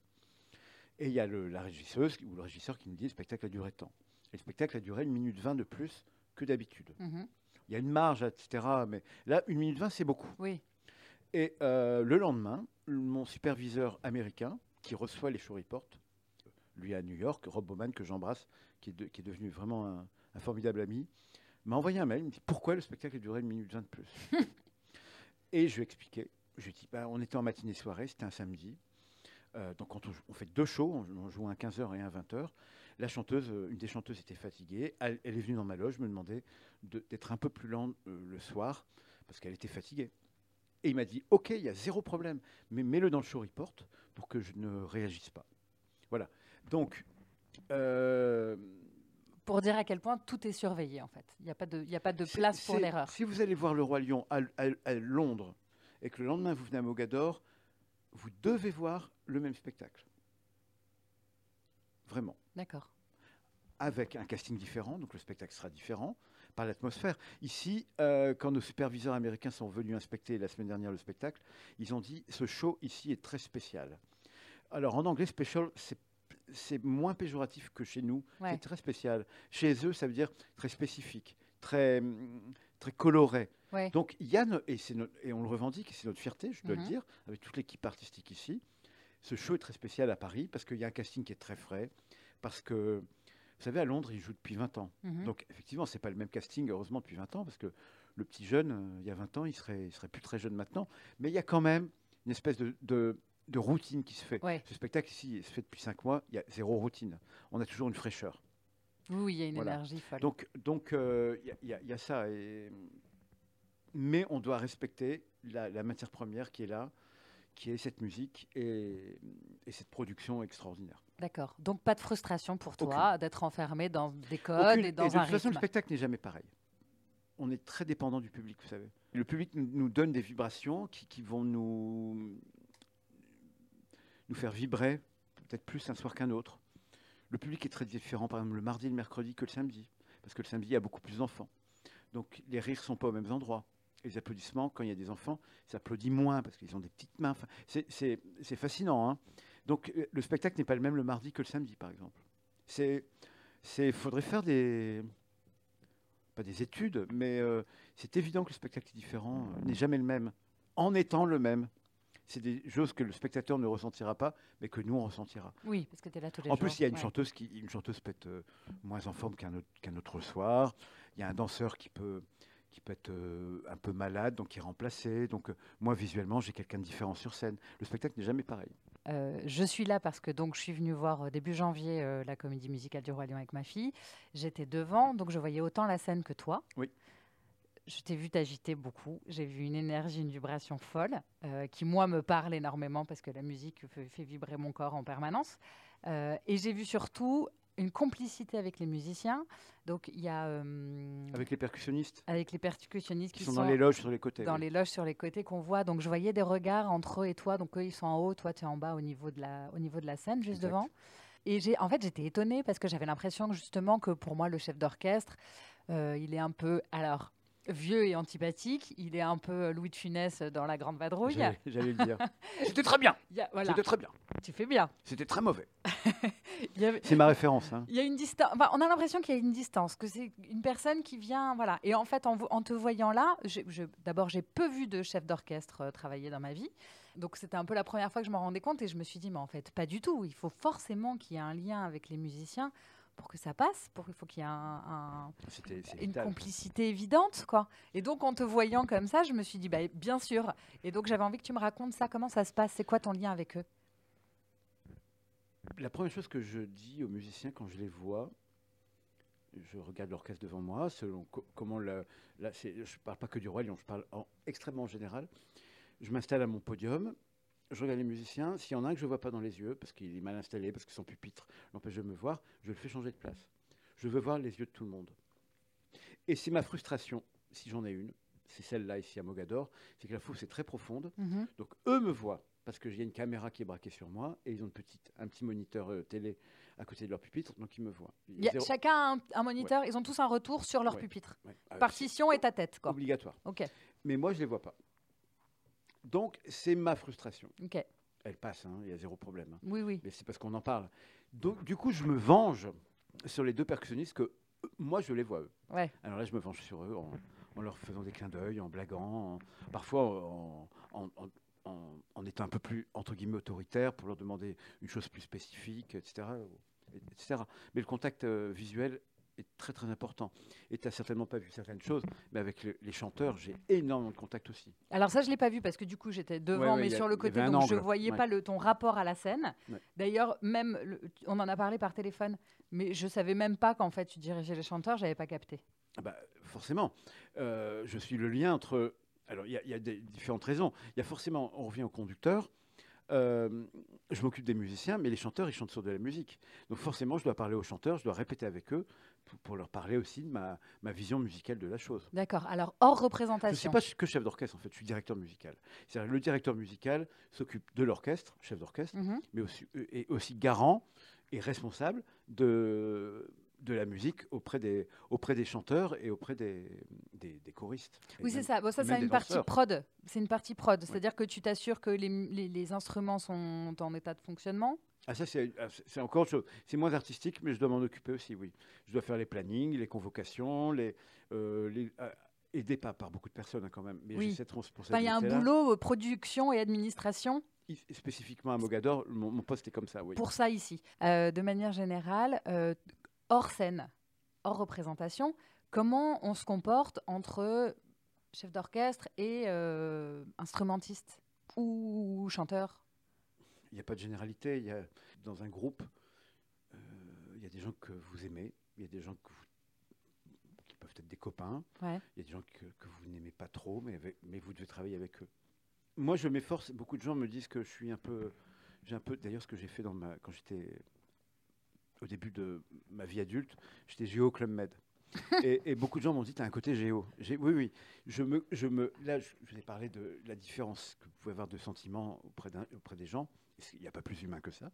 Et il y a la régisseuse ou le régisseur qui nous dit le spectacle a duré tant. Et le spectacle a duré une minute vingt de plus que d'habitude. Mhm. Il y a une marge, etc. Mais là, une minute vingt, c'est beaucoup. Oui. Et euh, le lendemain, mon superviseur américain, qui reçoit les show reports, lui à New York, Rob Bowman, que j'embrasse, qui, est devenu vraiment un, formidable ami, m'a envoyé un mail, il me dit pourquoi le spectacle a duré une minute 20 de plus. et je lui ai expliqué. Je lui ai dit, bah, on était en matinée-soirée, c'était un samedi. Euh, donc on, on, fait deux shows, on, joue un 15h et un 20h. La chanteuse, euh, une des chanteuses était fatiguée. Elle, est venue dans ma loge me demander d'être un peu plus lente euh, le soir parce qu'elle était fatiguée. Et il m'a dit, OK, il y a zéro problème, mais mets-le dans le show report pour que je ne réagisse pas. Voilà. Donc... pour dire à quel point tout est surveillé, en fait. Il n'y a pas de, a pas de place pour l'erreur. Si vous allez voir le Roi Lion à, Londres et que le lendemain vous venez à Mogador, vous devez voir le même spectacle. Vraiment. D'accord. Avec un casting différent, donc le spectacle sera différent par l'atmosphère. Ici, euh, quand nos superviseurs américains sont venus inspecter la semaine dernière le spectacle, ils ont dit ce show ici est très spécial. Alors en anglais, special, c'est moins péjoratif que chez nous. C'est très spécial. Chez eux, ça veut dire très spécifique, très, très coloré. Donc Yann, et, et, on le revendique, c'est notre fierté, je dois le mhm. dire, avec toute l'équipe artistique ici, ce show est très spécial à Paris parce qu'il y a un casting qui est très frais, parce que, vous savez, à Londres, il joue depuis 20 ans. Mhm. Donc, effectivement, ce n'est pas le même casting, heureusement, depuis 20 ans, parce que le petit jeune, euh, il y a 20 ans, il serait, il serait plus très jeune maintenant. Mais il y a quand même une espèce de, de, routine qui se fait. Ce spectacle ici se fait depuis 5 mois, il y a zéro routine. On a toujours une fraîcheur. Oui, il y a une énergie folle. Donc, donc euh, il y, a ça. Mais on doit respecter la, la matière première qui est là qui est cette musique et, cette production extraordinaire. D'accord. Donc pas de frustration pour toi d'être enfermé dans des codes et dans et de toute façon, le spectacle n'est jamais pareil. On est très dépendant du public, vous savez. Le public nous donne des vibrations qui, vont nous, nous faire vibrer peut-être plus un soir qu'un autre. Le public est très différent, par exemple, le mardi et le mercredi que le samedi, parce que le samedi, il y a beaucoup plus d'enfants. Donc les rires ne sont pas aux mêmes endroits les applaudissements, quand il y a des enfants, s'applaudit moins parce qu'ils ont des petites mains. c'est fascinant. Hein. Donc euh, le spectacle n'est pas le même le mardi que le samedi, par exemple. Il faudrait faire des pas des études, mais euh, c'est évident que le spectacle est différent, euh, n'est jamais le même, en étant le même. C'est des choses que le spectateur ne ressentira pas, mais que nous on ressentira. Oui, parce que tu es là tous les en jours. En plus, il y a une chanteuse qui, une chanteuse peut être moins en forme qu'un autre, autre, soir. Il y a un danseur qui peut qui peut être euh, un peu malade, donc qui est remplacé. Donc euh, moi, visuellement, j'ai quelqu'un de différent sur scène. Le spectacle n'est jamais pareil. Euh, je suis là parce que donc je suis venue voir début janvier la comédie musicale du Roi Lion avec ma fille. J'étais devant, donc je voyais autant la scène que toi. Oui. Je t'ai vu t'agiter beaucoup. J'ai vu une énergie, une vibration folle qui moi me parle énormément parce que la musique fait, fait vibrer mon corps en permanence. et j'ai vu surtout une complicité avec les musiciens. Donc il y a euh, avec les percussionnistes. Avec les percussionnistes qui, sont, dans les loges sur les côtés. Dans les loges sur les côtés qu'on voit. Donc je voyais des regards entre eux et toi. Donc eux ils sont en haut, toi tu es en bas au niveau de la au niveau de la scène juste devant. Et j'ai en fait j'étais étonnée parce que j'avais l'impression justement que pour moi le chef d'orchestre euh, il est un peu alors vieux et antipathique. Il est un peu Louis de Funès dans La Grande Vadrouille. J'allais le dire. C'était très bien. C'était très bien. Tu fais bien. C'était très mauvais. C'est ma référence. Hein. Il y a une distance. on a l'impression qu'il y a une distance, que c'est une personne qui vient, voilà. Et en fait, en, te voyant là, d'abord, j'ai peu vu de chef d'orchestre euh, travailler dans ma vie. Donc c'était un peu la première fois que je m'en rendais compte et je me suis dit, mais en fait, pas du tout. Il faut forcément qu'il y ait un lien avec les musiciens pour que ça passe, pour il faut qu'il y ait un, une complicité évidente, quoi. Et donc en te voyant comme ça, je me suis dit bah, bien sûr. Et donc j'avais envie que tu me racontes ça, comment ça se passe, c'est quoi ton lien avec eux? La première chose que je dis aux musiciens quand je les vois, je regarde l'orchestre devant moi, selon comment la, je ne parle pas que du roi lion, je parle en, extrêmement général. Je m'installe à mon podium, je regarde les musiciens. S'il y en a un que je ne vois pas dans les yeux, parce qu'il est mal installé, parce que son pupitre l'empêche de me voir, je le fais changer de place. Je veux voir les yeux de tout le monde. Et c'est ma frustration, si j'en ai une, c'est celle-là ici à Mogador, c'est que la foule c'est très profonde. Mhm. Donc eux me voient parce que j'ai une caméra qui est braquée sur moi et ils ont une petite, un petit moniteur euh, télé à côté de leur pupitre, donc ils me voient. Il chacun un, un moniteur, ils ont tous un retour sur leur pupitre. Partition et ta tête, quoi. Obligatoire. Ok. Mais moi je les vois pas. Donc, c'est ma frustration. Ok. Elle passe, hein, il y a zéro problème. Hein. Oui, oui. Mais c'est parce qu'on en parle. Donc, du coup, je me venge sur les deux percussionnistes que euh, moi, je les vois eux. Ouais. Alors là, je me venge sur eux en leur faisant des clins d'œil, en blaguant, parfois en, en, étant un peu plus, entre guillemets, autoritaire pour leur demander une chose plus spécifique, etc. etc. Mais le contact visuel est très très important. Et tu n'as certainement pas vu certaines choses, mais avec les chanteurs, j'ai énormément de contact aussi. Alors ça, je ne l'ai pas vu parce que du coup, j'étais devant, mais sur le côté, donc je ne voyais pas le, ton rapport à la scène. D'ailleurs, même, on en a parlé par téléphone, mais je ne savais même pas qu'en fait, tu dirigeais les chanteurs, je n'avais pas capté. Ah bah, forcément. Euh, je suis le lien entre... Alors, il y, a des différentes raisons. Il y a forcément, on revient au conducteur, euh, je m'occupe des musiciens, mais les chanteurs, ils chantent sur de la musique. Donc forcément, je dois parler aux chanteurs, je dois répéter avec eux pour, leur parler aussi de ma, ma, vision musicale de la chose. D'accord. Alors, hors représentation. Je ne suis pas que chef d'orchestre, en fait, je suis directeur musical. C'est-à-dire le directeur musical s'occupe de l'orchestre, chef d'orchestre, mhm. mais aussi, garant et responsable de de la musique auprès des, auprès des chanteurs et auprès des, des, choristes. Oui, c'est ça. Bon, ça, c'est une partie prod. C'est une partie prod. C'est-à-dire que tu t'assures que les, les, les, instruments sont en état de fonctionnement ah, ça, ah, c'est encore autre chose. C'est moins artistique, mais je dois m'en occuper aussi, oui. Je dois faire les plannings, les convocations, les, euh, les euh, aidé par, par, beaucoup de personnes hein, quand même. Mais oui. Il y a un boulot euh, production et administration Spécifiquement à Mogador, mon, poste est comme ça, oui. Pour ça ici. de manière générale, hors scène, hors représentation, comment on se comporte entre chef d'orchestre et instrumentiste ou chanteur? Il n'y a pas de généralité. Il y a, dans un groupe, euh, il y a des gens que vous aimez, il y a des gens qui peuvent être des copains, il y a des gens que, vous n'aimez pas trop, mais, mais vous devez travailler avec eux. Moi, je m'efforce. Beaucoup de gens me disent que je suis un peu. J'ai un peu. D'ailleurs, ce que j'ai fait dans ma, quand j'étais au début de ma vie adulte, j'étais géo Club Med. et, beaucoup de gens m'ont dit, tu as un côté géo. Oui, oui. Je me, je me, là, je, vous ai parlé de la différence que vous pouvez avoir de sentiments auprès, auprès des gens. Il n'y a pas plus humain que ça.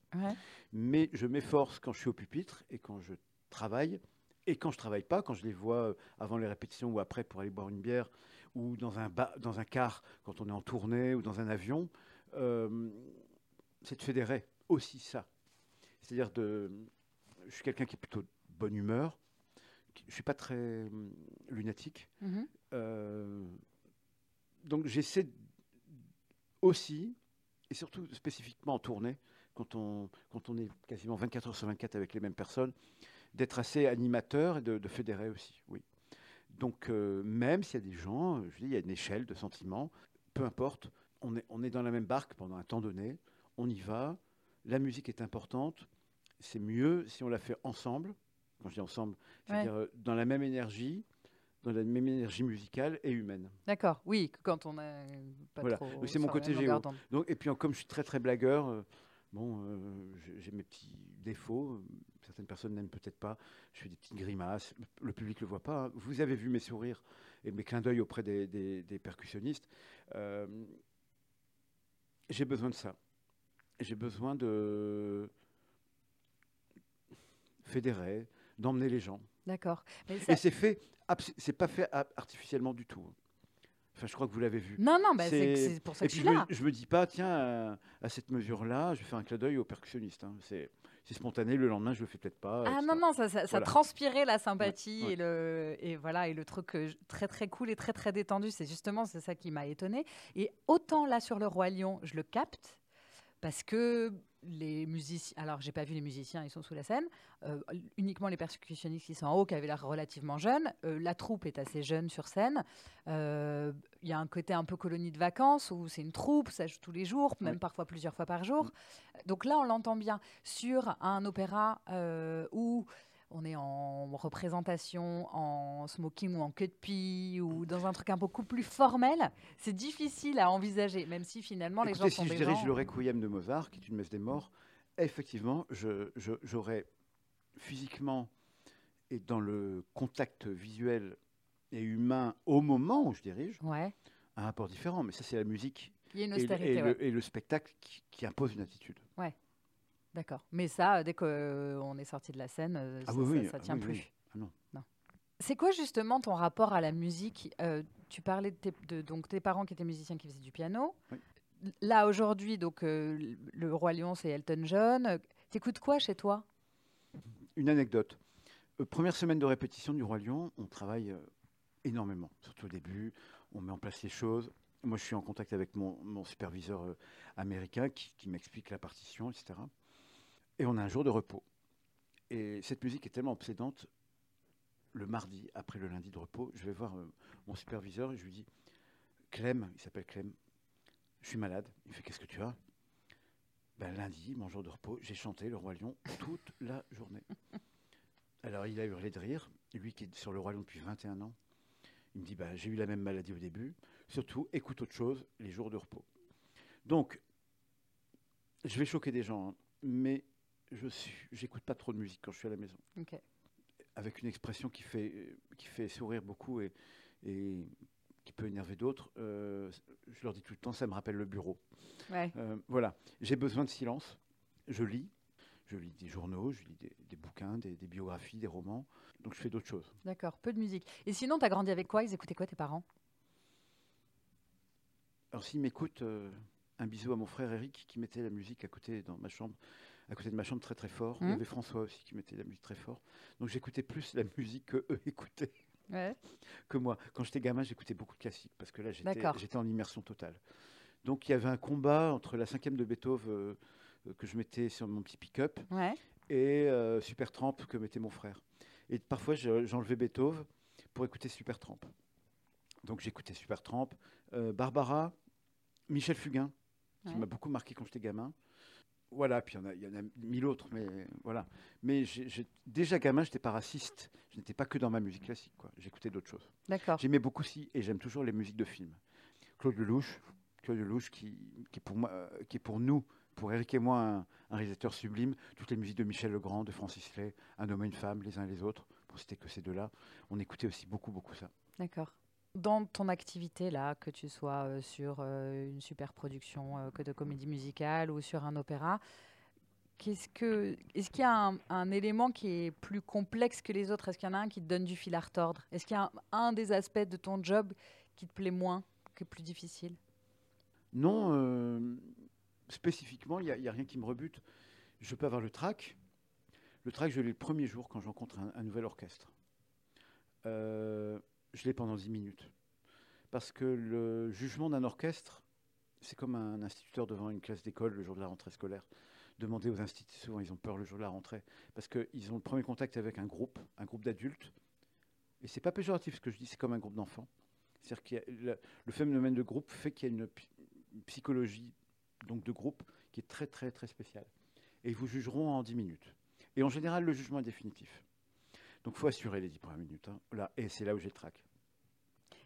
Mais je m'efforce quand je suis au pupitre et quand je travaille. Et quand je travaille pas, quand je les vois euh, avant les répétitions ou après pour aller boire une bière, ou dans un, dans un car quand on est en tournée ou dans un avion, euh, c'est de fédérer aussi ça. C'est-à-dire de, je suis quelqu'un qui est plutôt de bonne humeur. Je suis pas très hum, lunatique. Mm-hmm. Euh, donc j'essaie aussi et surtout spécifiquement en tournée, quand on, quand on est quasiment 24 heures sur 24 avec les mêmes personnes, d'être assez animateur et de, fédérer aussi, oui. Donc euh, même s'il y a des gens, je dis, il y a une échelle de sentiments, peu importe, on est, on est dans la même barque pendant un temps donné, on y va, la musique est importante, c'est mieux si on la fait ensemble, quand je dis ensemble, c'est-à-dire euh, dans la même énergie, dans la même énergie musicale et humaine. D'accord, oui, quand on a pas voilà. c'est mon côté géo. Donc, et puis comme je suis très très blagueur, euh, bon, euh, j'ai mes petits défauts. Certaines personnes n'aiment peut-être pas. Je fais des petites grimaces. Le public le voit pas. Hein. Vous avez vu mes sourires et mes clins d'œil auprès des, des, percussionnistes. Euh, j'ai besoin de ça. J'ai besoin de fédérer, d'emmener les gens. D'accord. Et c'est fait c'est pas fait artificiellement du tout. Enfin, je crois que vous l'avez vu. Non, non, bah, c'est pour ça que je suis là. Je me, dis pas, tiens, à, cette mesure-là, je vais faire un clin d'œil au percussionniste. Hein. C'est spontané. Le lendemain, je le fais peut-être pas. Ah non, non, ça, ça, transpirait la sympathie et le et voilà et le truc euh, très très cool et très très détendu. C'est justement c'est ça qui m'a étonné. Et autant là sur le roi Lion, je le capte parce que les musiciens, alors j'ai pas vu les musiciens, ils sont sous la scène, euh, uniquement les percussionnistes qui sont en haut, qui avaient l'air relativement jeunes. Euh, la troupe est assez jeune sur scène. Euh, il y a un côté un peu colonie de vacances où c'est une troupe, ça joue tous les jours, même parfois plusieurs fois par jour. Donc là, on l'entend bien. Sur un opéra où on est en représentation, en smoking ou en queue de pie ou dans un truc un beaucoup plus formel, c'est difficile à envisager, même si finalement les gens sont si je dirige le Requiem de Mozart, qui est une messe des morts, effectivement, j'aurais physiquement et dans le contact visuel et humain au moment où je dirige, un rapport différent. Mais ça, c'est la musique et, le, spectacle qui, qui impose une attitude. Ouais. D'accord. Mais ça, dès qu'on euh, est sorti de la scène, euh, ah ça, ne ah tient plus. Ah non. C'est quoi justement ton rapport à la musique euh, Tu parlais de tes, de, donc, tes parents qui étaient musiciens qui faisaient du piano. Là, aujourd'hui, donc le Roi Lion, c'est Elton John. T'écoutes quoi chez toi? Une anecdote. première semaine de répétition du Roi Lion, on travaille énormément, surtout au début. On met en place les choses. Moi, je suis en contact avec mon, superviseur euh, américain qui, m'explique la partition, etc. Et on a un jour de repos. Et cette musique est tellement obsédante. Le mardi, après le lundi de repos, je vais voir euh, mon superviseur et je lui dis Clem, il s'appelle Clem, je suis malade. Il fait Qu'est-ce que tu as? Ben, Lundi, mon jour de repos, j'ai chanté Le Roi Lion toute la journée. Alors il a hurlé de rire, lui qui est sur Le Roi Lion depuis 21 ans. Il me dit bah, J'ai eu la même maladie au début. Surtout, écoute autre chose, les jours de repos. Donc, je vais choquer des gens, hein, mais je n'écoute pas trop de musique quand je suis à la maison. Avec une expression qui fait, qui fait sourire beaucoup et, et qui peut énerver d'autres. Euh, je leur dis tout le temps, ça me rappelle le bureau. Euh, voilà, j'ai besoin de silence. Je lis, je lis des journaux, je lis des, bouquins, des, biographies, des romans. Donc je fais d'autres choses. D'accord, peu de musique. Et sinon, tu as grandi avec quoi? Ils écoutaient quoi tes parents? Alors s'ils m'écoutent, euh, un bisou à mon frère Eric qui mettait la musique à côté dans ma chambre, à côté de ma chambre très très fort. Il y mmh. avait François aussi qui mettait la musique très fort. Donc j'écoutais plus la musique que eux écoutaient que moi. Quand j'étais gamin, j'écoutais beaucoup de classiques parce que là, j'étais en immersion totale. Donc, il y avait un combat entre la cinquième de Beethoven euh, euh, que je mettais sur mon petit pick-up et euh, Supertramp que mettait mon frère. Et parfois, j'enlevais Beethoven pour écouter Supertramp. Donc, j'écoutais Supertramp, Barbara, Michel Fugain, qui m'a beaucoup marqué quand j'étais gamin. Voilà, puis il y, en a mille autres, mais voilà. Mais déjà gamin, je n'étais pas raciste. Je n'étais pas que dans ma musique classique, quoi. J'écoutais d'autres choses. D'accord. J'aimais beaucoup aussi, et j'aime toujours les musiques de films. Claude Lelouch, Claude Lelouch qui, qui, pour moi, euh, qui est pour nous, pour Eric et moi, un, réalisateur sublime. Toutes les musiques de Michel Legrand, de Francis Lay, Un homme et une femme, les uns et les autres, pour citer que ces deux-là. On écoutait aussi beaucoup, beaucoup ça. D'accord dans ton activité là, que tu sois euh, sur euh, une super production euh, que de comédie musicale ou sur un opéra, qu'est-ce que est-ce qu'il y a un, élément qui est plus complexe que les autres? Est-ce qu'il y en a un qui te donne du fil à retordre? Est-ce qu'il y a un, des aspects de ton job qui te plaît moins, qui est plus difficile? Non, spécifiquement, il n'y a, rien qui me rebute. Je peux avoir le trac. Le trac, je l'ai le premier jour quand je rencontre un, nouvel orchestre. Je l'ai pendant 10 minutes. Parce que le jugement d'un orchestre, c'est comme un instituteur devant une classe d'école le jour de la rentrée scolaire. Demander aux instituteurs, souvent ils ont peur le jour de la rentrée, parce qu'ils ont le premier contact avec un groupe, un groupe d'adultes. Et c'est pas péjoratif ce que je dis, c'est comme un groupe d'enfants. C'est-à-dire que le, le, phénomène de groupe fait qu'il y a une, psychologie donc de groupe qui est très très très spéciale. Et ils vous jugeront en 10 minutes. Et en général, le jugement est définitif. Donc, il faut assurer les 10 premières minutes. Hein. Là, et c'est là où j'ai le trac.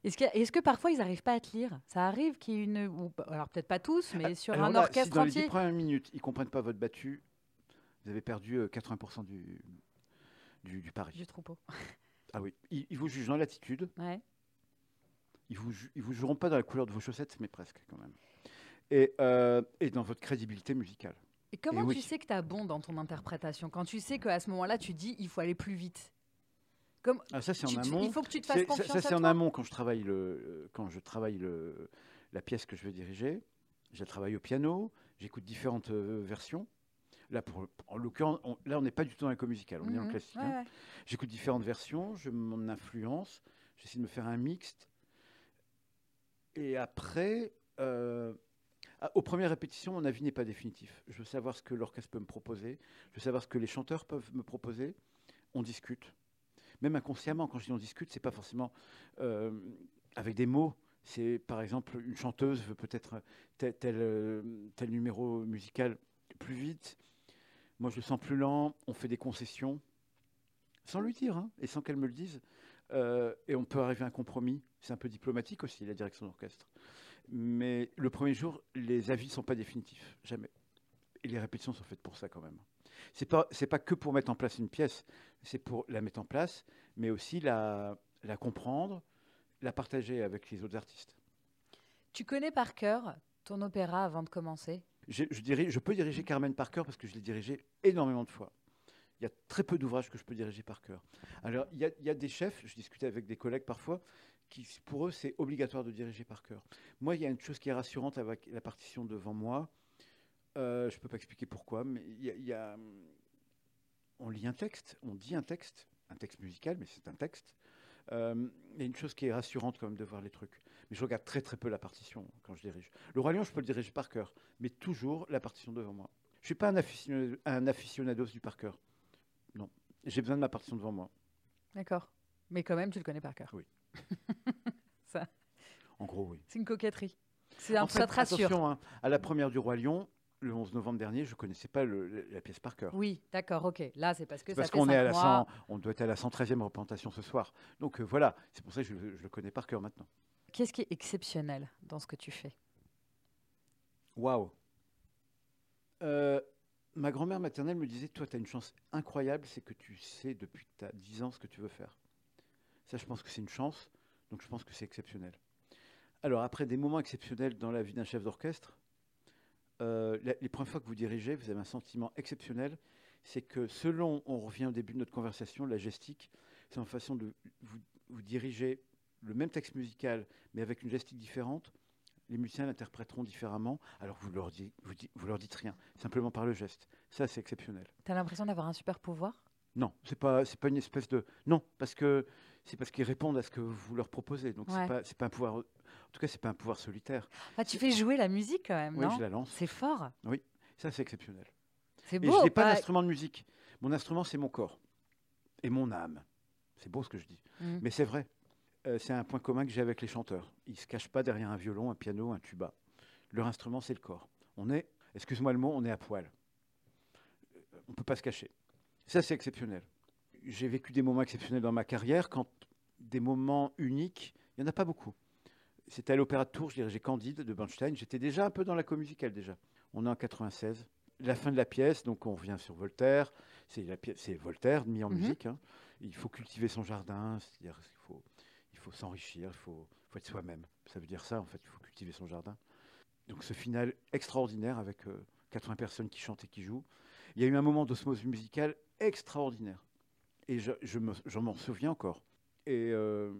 Est-ce que, est que, parfois ils n'arrivent pas à te lire? Ça arrive qu'il y ait une. Ou, alors peut-être pas tous, mais sur un orchestre si dans entier. les 10 premières minutes, ils ne comprennent pas votre battu, vous avez perdu 80% euh, du, du, du, pari. Du troupeau. Ah oui. Ils, vous jugent dans l'attitude. Ouais. Ils vous, ils vous jugeront pas dans la couleur de vos chaussettes, mais presque quand même. Et, euh, et dans votre crédibilité musicale. Et comment tu sais que tu as bon dans ton interprétation? Quand tu sais qu'à ce moment-là, tu dis il faut aller plus vite ah, ça, c'est en amont. Il faut que tu te fasses confiance. Ça, c'est en amont quand je travaille, le, quand je travaille le, la pièce que je veux diriger. Je travaille au piano, j'écoute différentes euh, versions. Là, pour, en l'occurrence, là, on n'est pas du tout dans l'éco musical, on est en mhm. classique. Hein. J'écoute différentes versions, je m'en influence, j'essaie de me faire un mixte. Et après, euh, ah, aux premières répétitions, mon avis n'est pas définitif. Je veux savoir ce que l'orchestre peut me proposer, je veux savoir ce que les chanteurs peuvent me proposer. On discute même inconsciemment, quand je dis on discute, c'est pas forcément euh, avec des mots. C'est par exemple une chanteuse veut peut-être tel, tel, euh, tel, numéro musical plus vite. Moi, je le sens plus lent. On fait des concessions sans lui dire hein, et sans qu'elle me le dise. Euh, et on peut arriver à un compromis. C'est un peu diplomatique aussi, la direction d'orchestre. Mais le premier jour, les avis ne sont pas définitifs, jamais. Et les répétitions sont faites pour ça quand même. C'est pas c'est pas que pour mettre en place une pièce, c'est pour la mettre en place, mais aussi la, la comprendre, la partager avec les autres artistes. Tu connais par cœur ton opéra avant de commencer? Je, je, je peux diriger Carmen par cœur parce que je l'ai dirigé énormément de fois. Il y a très peu d'ouvrages que je peux diriger par cœur. Alors, il y, a, il y, a, des chefs, je discutais avec des collègues parfois, qui pour eux, c'est obligatoire de diriger par cœur. Moi, il y a une chose qui est rassurante avec la partition devant moi, euh, je ne peux pas expliquer pourquoi, mais il y, a, on lit un texte, on dit un texte, un texte musical, mais c'est un texte. Euh, il y a une chose qui est rassurante quand même de voir les trucs. Mais je regarde très très peu la partition quand je dirige. Le Roi Lion, je peux le diriger par cœur, mais toujours la partition devant moi. Je ne suis pas un, aficionado, un aficionados du par cœur. Non, j'ai besoin de ma partition devant moi. D'accord. Mais quand même, tu le connais par cœur. Oui. Ça. En gros, oui. C'est une coquetterie. C'est un ça te rassure. Attention, hein, à la première du Roi Lion, le 11 novembre dernier, je ne connaissais pas la pièce par cœur. Oui, d'accord, ok. Là, c'est parce que ça parce qu'on est à la on doit être à la 113e représentation ce soir. Donc euh, voilà, c'est pour ça que je, le connais par cœur maintenant. Qu'est-ce qui est exceptionnel dans ce que tu fais? Waouh euh, Ma grand-mère maternelle me disait, toi, tu as une chance incroyable, c'est que tu sais depuis que tu as 10 ans ce que tu veux faire. Ça, je pense que c'est une chance, donc je pense que c'est exceptionnel. Alors, après des moments exceptionnels dans la vie d'un chef d'orchestre, euh, les premières fois que vous dirigez, vous avez un sentiment exceptionnel. C'est que selon, on revient au début de notre conversation, la gestique, c'est une façon de vous, vous diriger le même texte musical, mais avec une gestique différente. Les musiciens l'interpréteront différemment, alors vous leur, dites, vous, leur dites rien, simplement par le geste. Ça, c'est exceptionnel. Tu as l'impression d'avoir un super pouvoir? Non, c'est pas, c'est pas une espèce de. Non, parce que c'est parce qu'ils répondent à ce que vous leur proposez. Donc, c'est pas, pas un pouvoir en tout cas, c'est pas un pouvoir solitaire. Ah, tu fais jouer la musique quand même, oui, je la lance. C'est fort. Oui, ça c'est exceptionnel. C'est beau. Et je n'ai pas d'instrument de musique. Mon instrument, c'est mon corps et mon âme. C'est beau ce que je dis, mm. mais c'est vrai. Euh, c'est un point commun que j'ai avec les chanteurs. Ils ne se cachent pas derrière un violon, un piano, un tuba. Leur instrument, c'est le corps. On est, excuse-moi le mot, on est à poil. On ne peut pas se cacher. Ça, c'est exceptionnel. J'ai vécu des moments exceptionnels dans ma carrière, quand des moments uniques, il n'y en a pas beaucoup. C'était à l'Opéra de Tours, je dirigeais Candide de Bernstein. J'étais déjà un peu dans la musicale déjà. On est en 96. La fin de la pièce, donc on revient sur Voltaire. C'est Voltaire mis en mhm. musique. Hein. Il faut cultiver son jardin, c'est-à-dire qu'il faut, il faut s'enrichir, il faut, faut être soi-même. Ça veut dire ça, en fait, il faut cultiver son jardin. Donc ce final extraordinaire avec 80 euh, personnes qui chantent et qui jouent. Il y a eu un moment d'osmose musicale extraordinaire. Et je, je m'en souviens encore. Et euh,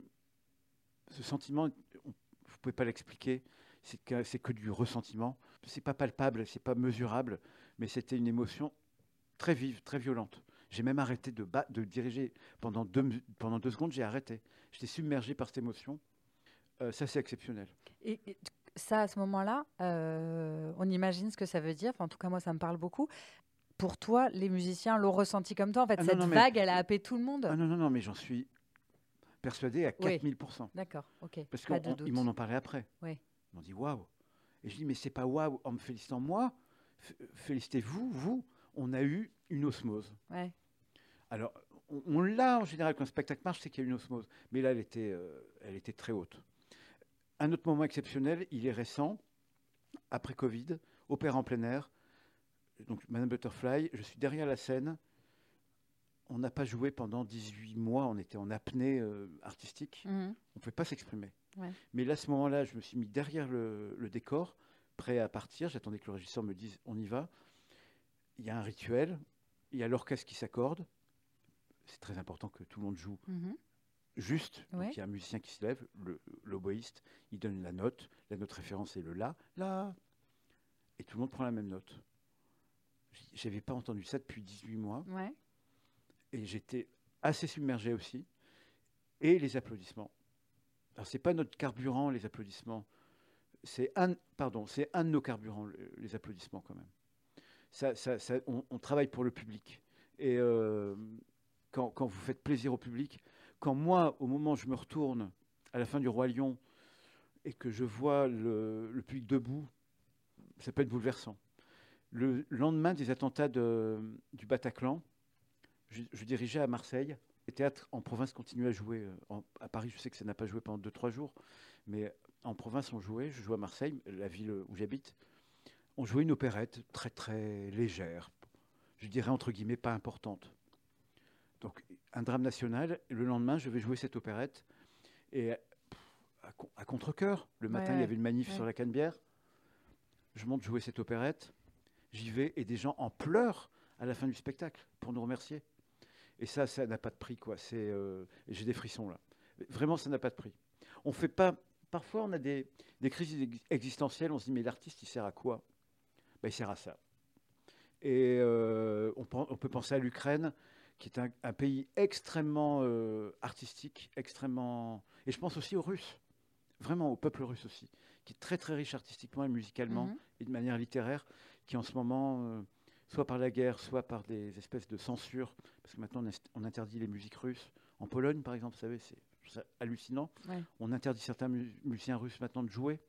ce sentiment, vous pouvez pas l'expliquer. C'est que, c'est que du ressentiment. C'est pas palpable, c'est pas mesurable, mais c'était une émotion très vive, très violente. J'ai même arrêté de, de diriger pendant deux, pendant deux secondes. J'ai arrêté. J'étais submergé par cette émotion. Euh, ça, c'est exceptionnel. Et, ça, à ce moment-là, euh, on imagine ce que ça veut dire. en tout cas, moi, ça me parle beaucoup. Pour toi, les musiciens l'ont ressenti comme toi. En fait, ah cette vague, elle a happé tout le monde. Ah non, non, non, mais j'en suis persuadé à 4000% D'accord, ok. Parce qu'ils m'en ont parlé après. Oui. Ils m'ont dit waouh. Et je dis mais c'est pas waouh en me félicitant moi, félicitez-vous, vous. On a eu une osmose. Ouais. Alors on, l'a en général quand un spectacle marche, c'est qu'il y a une osmose. Mais là, elle était, euh, elle était très haute. Un autre moment exceptionnel, il est récent, après Covid, opéra en plein air. Donc Madame Butterfly, je suis derrière la scène on n'a pas joué pendant 18 mois, on était en apnée euh, artistique, mhm. on ne pouvait pas s'exprimer. Mais là, à ce moment-là, je me suis mis derrière le, décor, prêt à partir. J'attendais que le régisseur me dise on y va. Il y a un rituel, il y a l'orchestre qui s'accorde. C'est très important que tout le monde joue mhm. juste. il y a un musicien qui se lève, l'oboïste, il donne la note. La note référence est le La, La. Et tout le monde prend la même note. J'avais pas entendu ça depuis 18 mois. Ouais et j'étais assez submergé aussi. Et les applaudissements. Alors, ce n'est pas notre carburant, les applaudissements. C'est un, pardon, c'est un de nos carburants, les applaudissements, quand même. On, travaille pour le public. Et euh, quand, vous faites plaisir au public, quand moi, au moment où je me retourne à la fin du Roi Lion et que je vois le, public debout, ça peut être bouleversant. Le lendemain des attentats du Bataclan, je, dirigeais à Marseille. Les théâtres en province continuaient à jouer. Euh, à Paris, je sais que ça n'a pas joué pendant 2-3 jours, mais en province, on jouait. Je jouais à Marseille, la ville où j'habite. On jouait une opérette très très légère, je dirais entre guillemets pas importante. Donc un drame national. le lendemain, je vais jouer cette opérette et à, contre-coeur. Le matin, il y avait une manif sur la Canebière. Je monte jouer cette opérette. J'y vais et des gens en pleurs à la fin du spectacle pour nous remercier. Et ça, ça n'a pas de prix, quoi. C'est, euh, j'ai des frissons là. Vraiment, ça n'a pas de prix. On fait pas. Parfois, on a des, des crises existentielles. On se dit, mais l'artiste, il sert à quoi? Ben, Il sert à ça. Et euh, on, on, peut penser à l'Ukraine qui est un, pays extrêmement euh, artistique, extrêmement. Et je pense aussi aux Russes, vraiment au peuple russe aussi, qui est très très riche artistiquement et musicalement mhm. et de manière littéraire, qui en ce moment, soit par la guerre, soit par des espèces de censure, parce que maintenant on, interdit les musiques russes. En Pologne, par exemple, vous savez, c'est hallucinant. On interdit certains musiciens russes maintenant de jouer.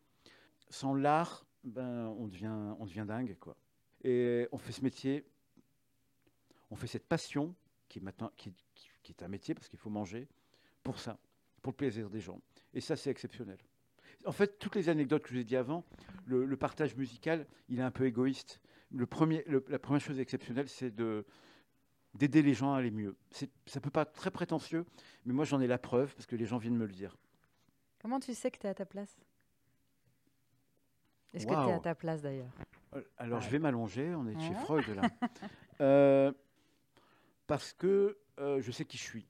Sans l'art, ben, on, devient, on devient dingue, quoi. Et on fait ce métier, on fait cette passion qui est maintenant qui, est un métier parce qu'il faut manger pour ça, pour le plaisir des gens. Et ça, c'est exceptionnel. En fait, toutes les anecdotes que je vous ai dit avant, le, partage musical, il est un peu égoïste. Le premier, la première chose exceptionnelle, c'est de d'aider les gens à aller mieux. Ça peut pas être très prétentieux, mais moi j'en ai la preuve parce que les gens viennent me le dire. Comment tu sais que tu es à ta place? Est-ce que tu es à ta place d'ailleurs? Euh, Alors je vais m'allonger, on est chez Freud là. euh, parce que euh, je sais qui je suis.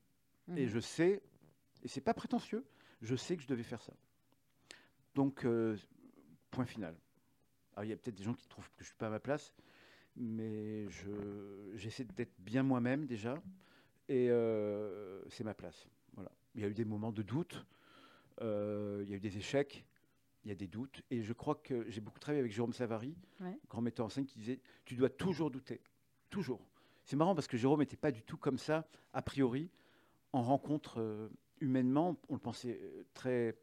Et mhm. je sais, et c'est pas prétentieux, je sais que je devais faire ça. Donc, euh, point final. Alors, il y a peut-être des gens qui trouvent que je suis pas à ma place, mais j'essaie d'être bien moi-même déjà, et euh, c'est ma place. Voilà. Il y a eu des moments de doute, il y a eu des échecs, il y a des doutes, et je crois que j'ai beaucoup travaillé avec Jérôme Savary, grand metteur en scène, qui disait Tu dois toujours douter, toujours. C'est marrant parce que Jérôme n'était pas du tout comme ça, a priori. En rencontre euh, humainement, on le pensait euh, très,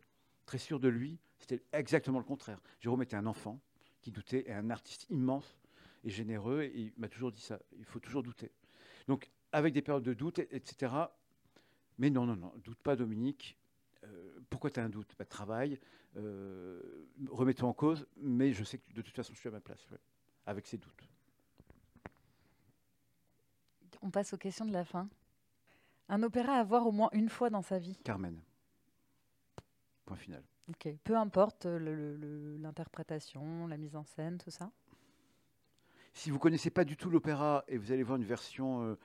très sûr de lui. C'était exactement le contraire. Jérôme était un enfant qui doutait et un artiste immense et généreux. Et il m'a toujours dit ça. Il faut toujours douter. Donc, avec des périodes de doute, etc. Mais non, non, non, doute pas, Dominique. Euh, pourquoi tu as un doute? Bah, Travaille, remets-toi en cause, mais je sais que de toute façon, je suis à ma place, avec ces doutes. On passe aux questions de la fin. Un opéra à voir au moins une fois dans sa vie Carmen. Point final. Ok. Peu importe l'interprétation, la mise en scène, tout ça Si vous ne connaissez pas du tout l'opéra et vous allez voir une version euh,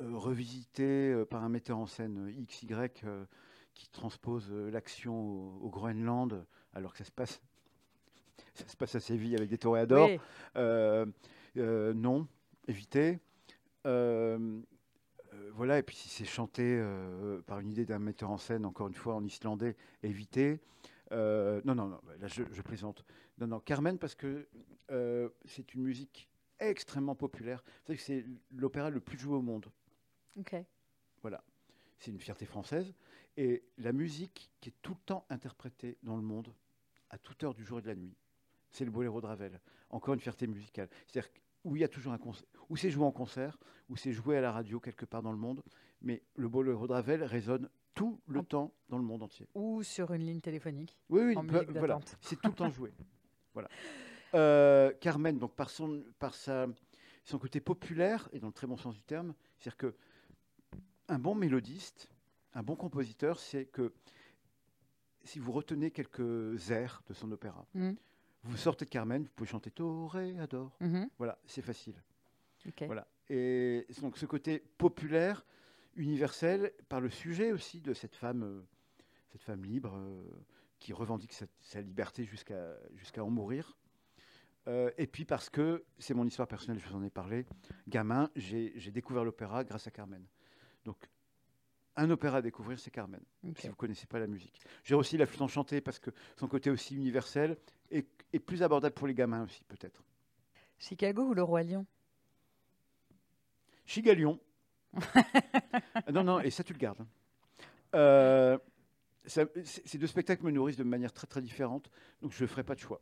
euh, revisitée euh, par un metteur en scène XY qui transpose l'action au, Groenland, alors que ça se passe, ça se passe à Séville avec des toréadors, non, évitez. Euh, euh, voilà, et puis si c'est chanté euh, par une idée d'un metteur en scène, encore une fois en islandais, évitez. Non, non, non, là je, plaisante. Non, non, Carmen, parce que c'est une musique extrêmement populaire. C'est l'opéra le plus joué au monde. Ok. Voilà. C'est une fierté française. Et la musique qui est tout le temps interprétée dans le monde, à toute heure du jour et de la nuit, c'est le boléro de Ravel. Encore une fierté musicale. C'est-à-dire où il y a toujours un concert, où c'est joué en concert, où c'est joué à la radio quelque part dans le monde, mais le boléro de Ravel résonne tout le temps dans le monde entier. Ou sur une ligne téléphonique. Oui, oui, voilà, c'est tout le temps joué. Voilà. Euh, Carmen, donc par son, par sa, son côté populaire et dans le très bon sens du terme, c'est-à-dire que un bon mélodiste, un bon compositeur, c'est que si vous retenez quelques airs de son opéra, mmh. Vous sortez de Carmen, vous pouvez chanter Toréador. Mm Voilà, c'est facile. Voilà. Et donc ce côté populaire, universel, par le sujet aussi de cette femme, euh, cette femme libre euh, qui revendique sa, liberté jusqu'à jusqu'à en mourir. Euh, et puis parce que c'est mon histoire personnelle, je vous en ai parlé. Gamin, j'ai découvert l'opéra grâce à Carmen. Donc un opéra à découvrir, c'est Carmen, si vous ne connaissez pas la musique. J'ai aussi la flûte enchantée parce que son côté aussi universel est, plus abordable pour les gamins aussi, peut-être. Chicago ou le Roi Lion? Chigalion. Non, non, et ça, tu le gardes. Hein. Euh, ces deux spectacles me nourrissent de manière très, très différente, donc je ne ferai pas de choix.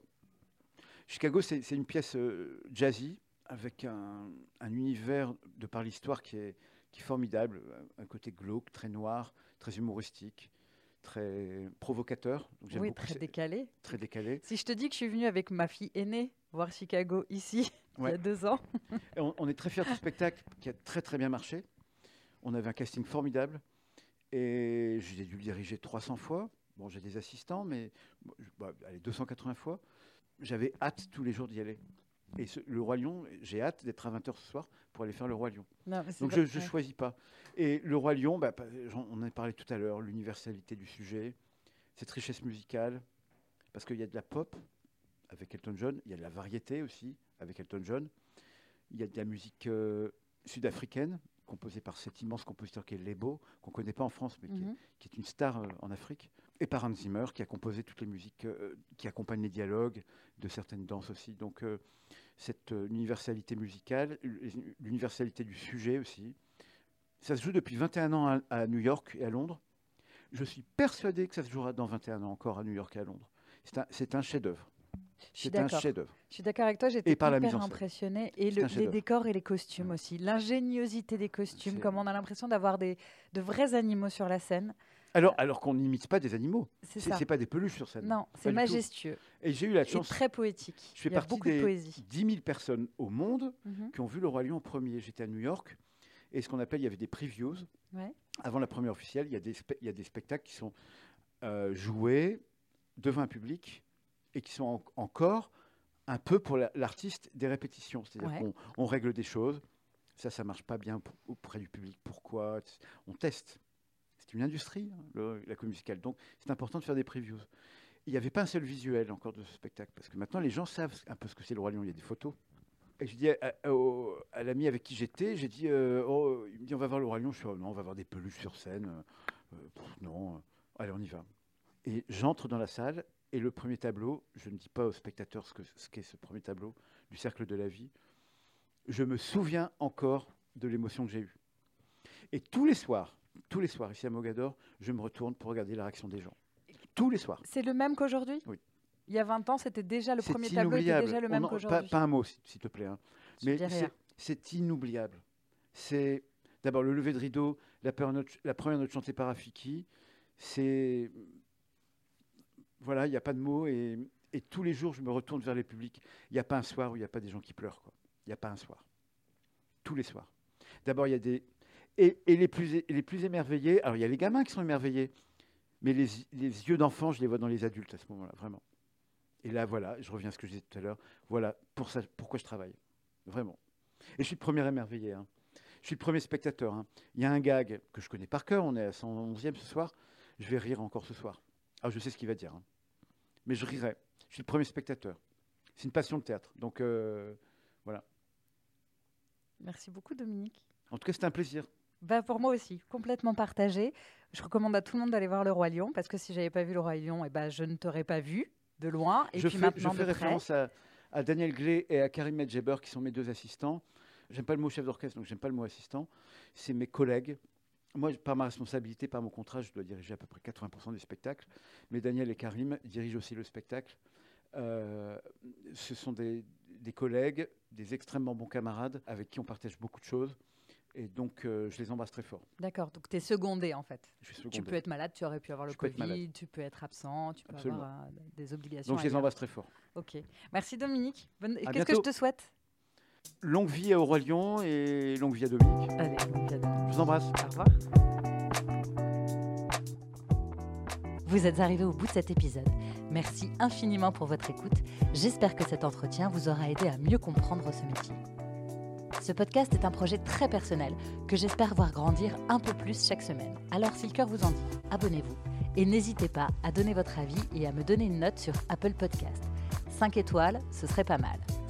Chicago, c'est une pièce euh, jazzy, avec un, un, univers de par l'histoire qui est, qui est formidable, un côté glauque, très noir, très humoristique, très provocateur. oui, très décalé. Très décalé. Si je te dis que je suis venue avec ma fille aînée voir Chicago ici, il y a deux ans. on, est très fiers de ce spectacle qui a très très bien marché. On avait un casting formidable et j'ai dû le diriger 300 fois. Bon, j'ai des assistants, mais bah, allez, 280 fois. J'avais hâte tous les jours d'y aller. Et le Roi Lion, j'ai hâte d'être à 20h ce soir pour aller faire le Roi Lion. Donc je ne choisis pas. Et le Roi Lion, bah, on en a parlé tout à l'heure, l'universalité du sujet, cette richesse musicale, parce qu'il y a de la pop avec Elton John, il y a de la variété aussi avec Elton John, il y a de la musique euh, sud-africaine composé par cet immense compositeur qui est Lebo, qu'on ne connaît pas en France, mais qui, est, mhm. une star euh, en Afrique, et par Hans Zimmer, qui a composé toutes les musiques euh, qui accompagnent les dialogues, de certaines danses aussi. Donc euh, cette universalité musicale, l'universalité du sujet aussi. Ça se joue depuis 21 ans à, New York et à Londres. Je suis persuadé que ça se jouera dans 21 ans encore à New York et à Londres. C'est un chef-d'œuvre. C'est un chef-d'œuvre. Je suis d'accord avec toi, j'étais hyper impressionnée. Et les décors et les costumes aussi. L'ingéniosité des costumes, comme on a l'impression d'avoir de vrais animaux sur la scène. Alors, alors qu'on n'imite pas des animaux. C'est pas des peluches sur scène. Non, c'est majestueux. Et j'ai eu la chance. très poétique. Je fais partie des de 10 000 personnes au monde mhm. qui ont vu Le Roi Lion en premier. J'étais à New York. Et ce qu'on appelle, il y avait des previews. Avant la première officielle, il y a des, il y a des spectacles qui sont euh, joués devant un public et qui sont encore un peu pour l'artiste des répétitions. C'est-à-dire qu'on on règle des choses. Ça, ça marche pas bien auprès du public. Pourquoi? On teste. C'est une industrie, hein, la comédie musicale. Donc, c'est important de faire des previews. Il n'y avait pas un seul visuel encore de ce spectacle, parce que maintenant, les gens savent un peu ce que c'est le Roi Lion. Il y a des photos. Et je dis à, l'ami avec qui j'étais, j'ai dit, euh, oh, il me dit, on va voir le Roi Lion. Je suis, oh, non, on va voir des peluches sur scène. Euh, non, allez, on y va. Et j'entre dans la salle et le premier tableau, je ne dis pas aux spectateurs ce qu'est ce, premier tableau du cercle de la vie, je me souviens encore de l'émotion que j'ai eue. Et tous les soirs, tous les soirs ici à Mogador, je me retourne pour regarder la réaction des gens. Tous les soirs. C'est le même qu'aujourd'hui? Oui. Il y a 20 ans, c'était déjà le premier tableau était déjà le même qu'aujourd'hui. Pas, un mot, s'il te plaît. Hein. Mais c'est inoubliable. C'est d'abord le lever de rideau, la, la première note chantée par Afiki. C'est voilà, il n'y a pas de mots. Et, tous les jours, je me retourne vers les publics. Il n'y a pas un soir où il n'y a pas des gens qui pleurent. Il n'y a pas un soir. Tous les soirs. D'abord, il y a des. Et, les, plus, les plus émerveillés, alors il y a les gamins qui sont émerveillés, mais les, yeux d'enfant, je les vois dans les adultes à ce moment-là, vraiment. Et là, voilà, je reviens à ce que je disais tout à l'heure. Voilà pour ça, pourquoi je travaille. Vraiment. Et je suis le premier émerveillé. Hein. Je suis le premier spectateur. Hein. Il y a un gag que je connais par cœur. On est à 111e ce soir. Je vais rire encore ce soir. Alors, je sais ce qu'il va dire. Hein mais je rirai. Je suis le premier spectateur. C'est une passion de théâtre. Donc euh, voilà. Merci beaucoup Dominique. En tout cas, c'était un plaisir. Bah, pour moi aussi, complètement partagé. Je recommande à tout le monde d'aller voir Le Roi Lion parce que si j'avais pas vu Le Roi Lion, eh ben, je ne t'aurais pas vu de loin. Et je puis fais, maintenant, je fais référence à, Daniel Glé et à Karim Medjeber qui sont mes deux assistants. J'aime pas le mot chef d'orchestre, donc j'aime pas le mot assistant. C'est mes collègues moi, par ma responsabilité, par mon contrat, je dois diriger à peu près 80% des spectacles. Mais Daniel et Karim dirigent aussi le spectacle. Euh, ce sont des, collègues, des extrêmement bons camarades avec qui on partage beaucoup de choses. Et donc, euh, je les embrasse très fort. D'accord, donc tu es secondé en fait. Je suis secondé. Tu peux être malade, tu aurais pu avoir le Covid, tu peux être absent, tu peux avoir euh, des obligations. Donc, je les embrasse très fort. Ok. Merci Dominique. Qu'est-ce que je te souhaite? Longue vie à Lion et longue vie à Dominique. Allez, longue vie à Dominique. Je vous embrasse. Au revoir. Vous êtes arrivé au bout de cet épisode. Merci infiniment pour votre écoute. J'espère que cet entretien vous aura aidé à mieux comprendre ce métier. Ce podcast est un projet très personnel que j'espère voir grandir un peu plus chaque semaine. Alors si le cœur vous en dit, abonnez-vous et n'hésitez pas à donner votre avis et à me donner une note sur Apple Podcast. 5 étoiles, ce serait pas mal.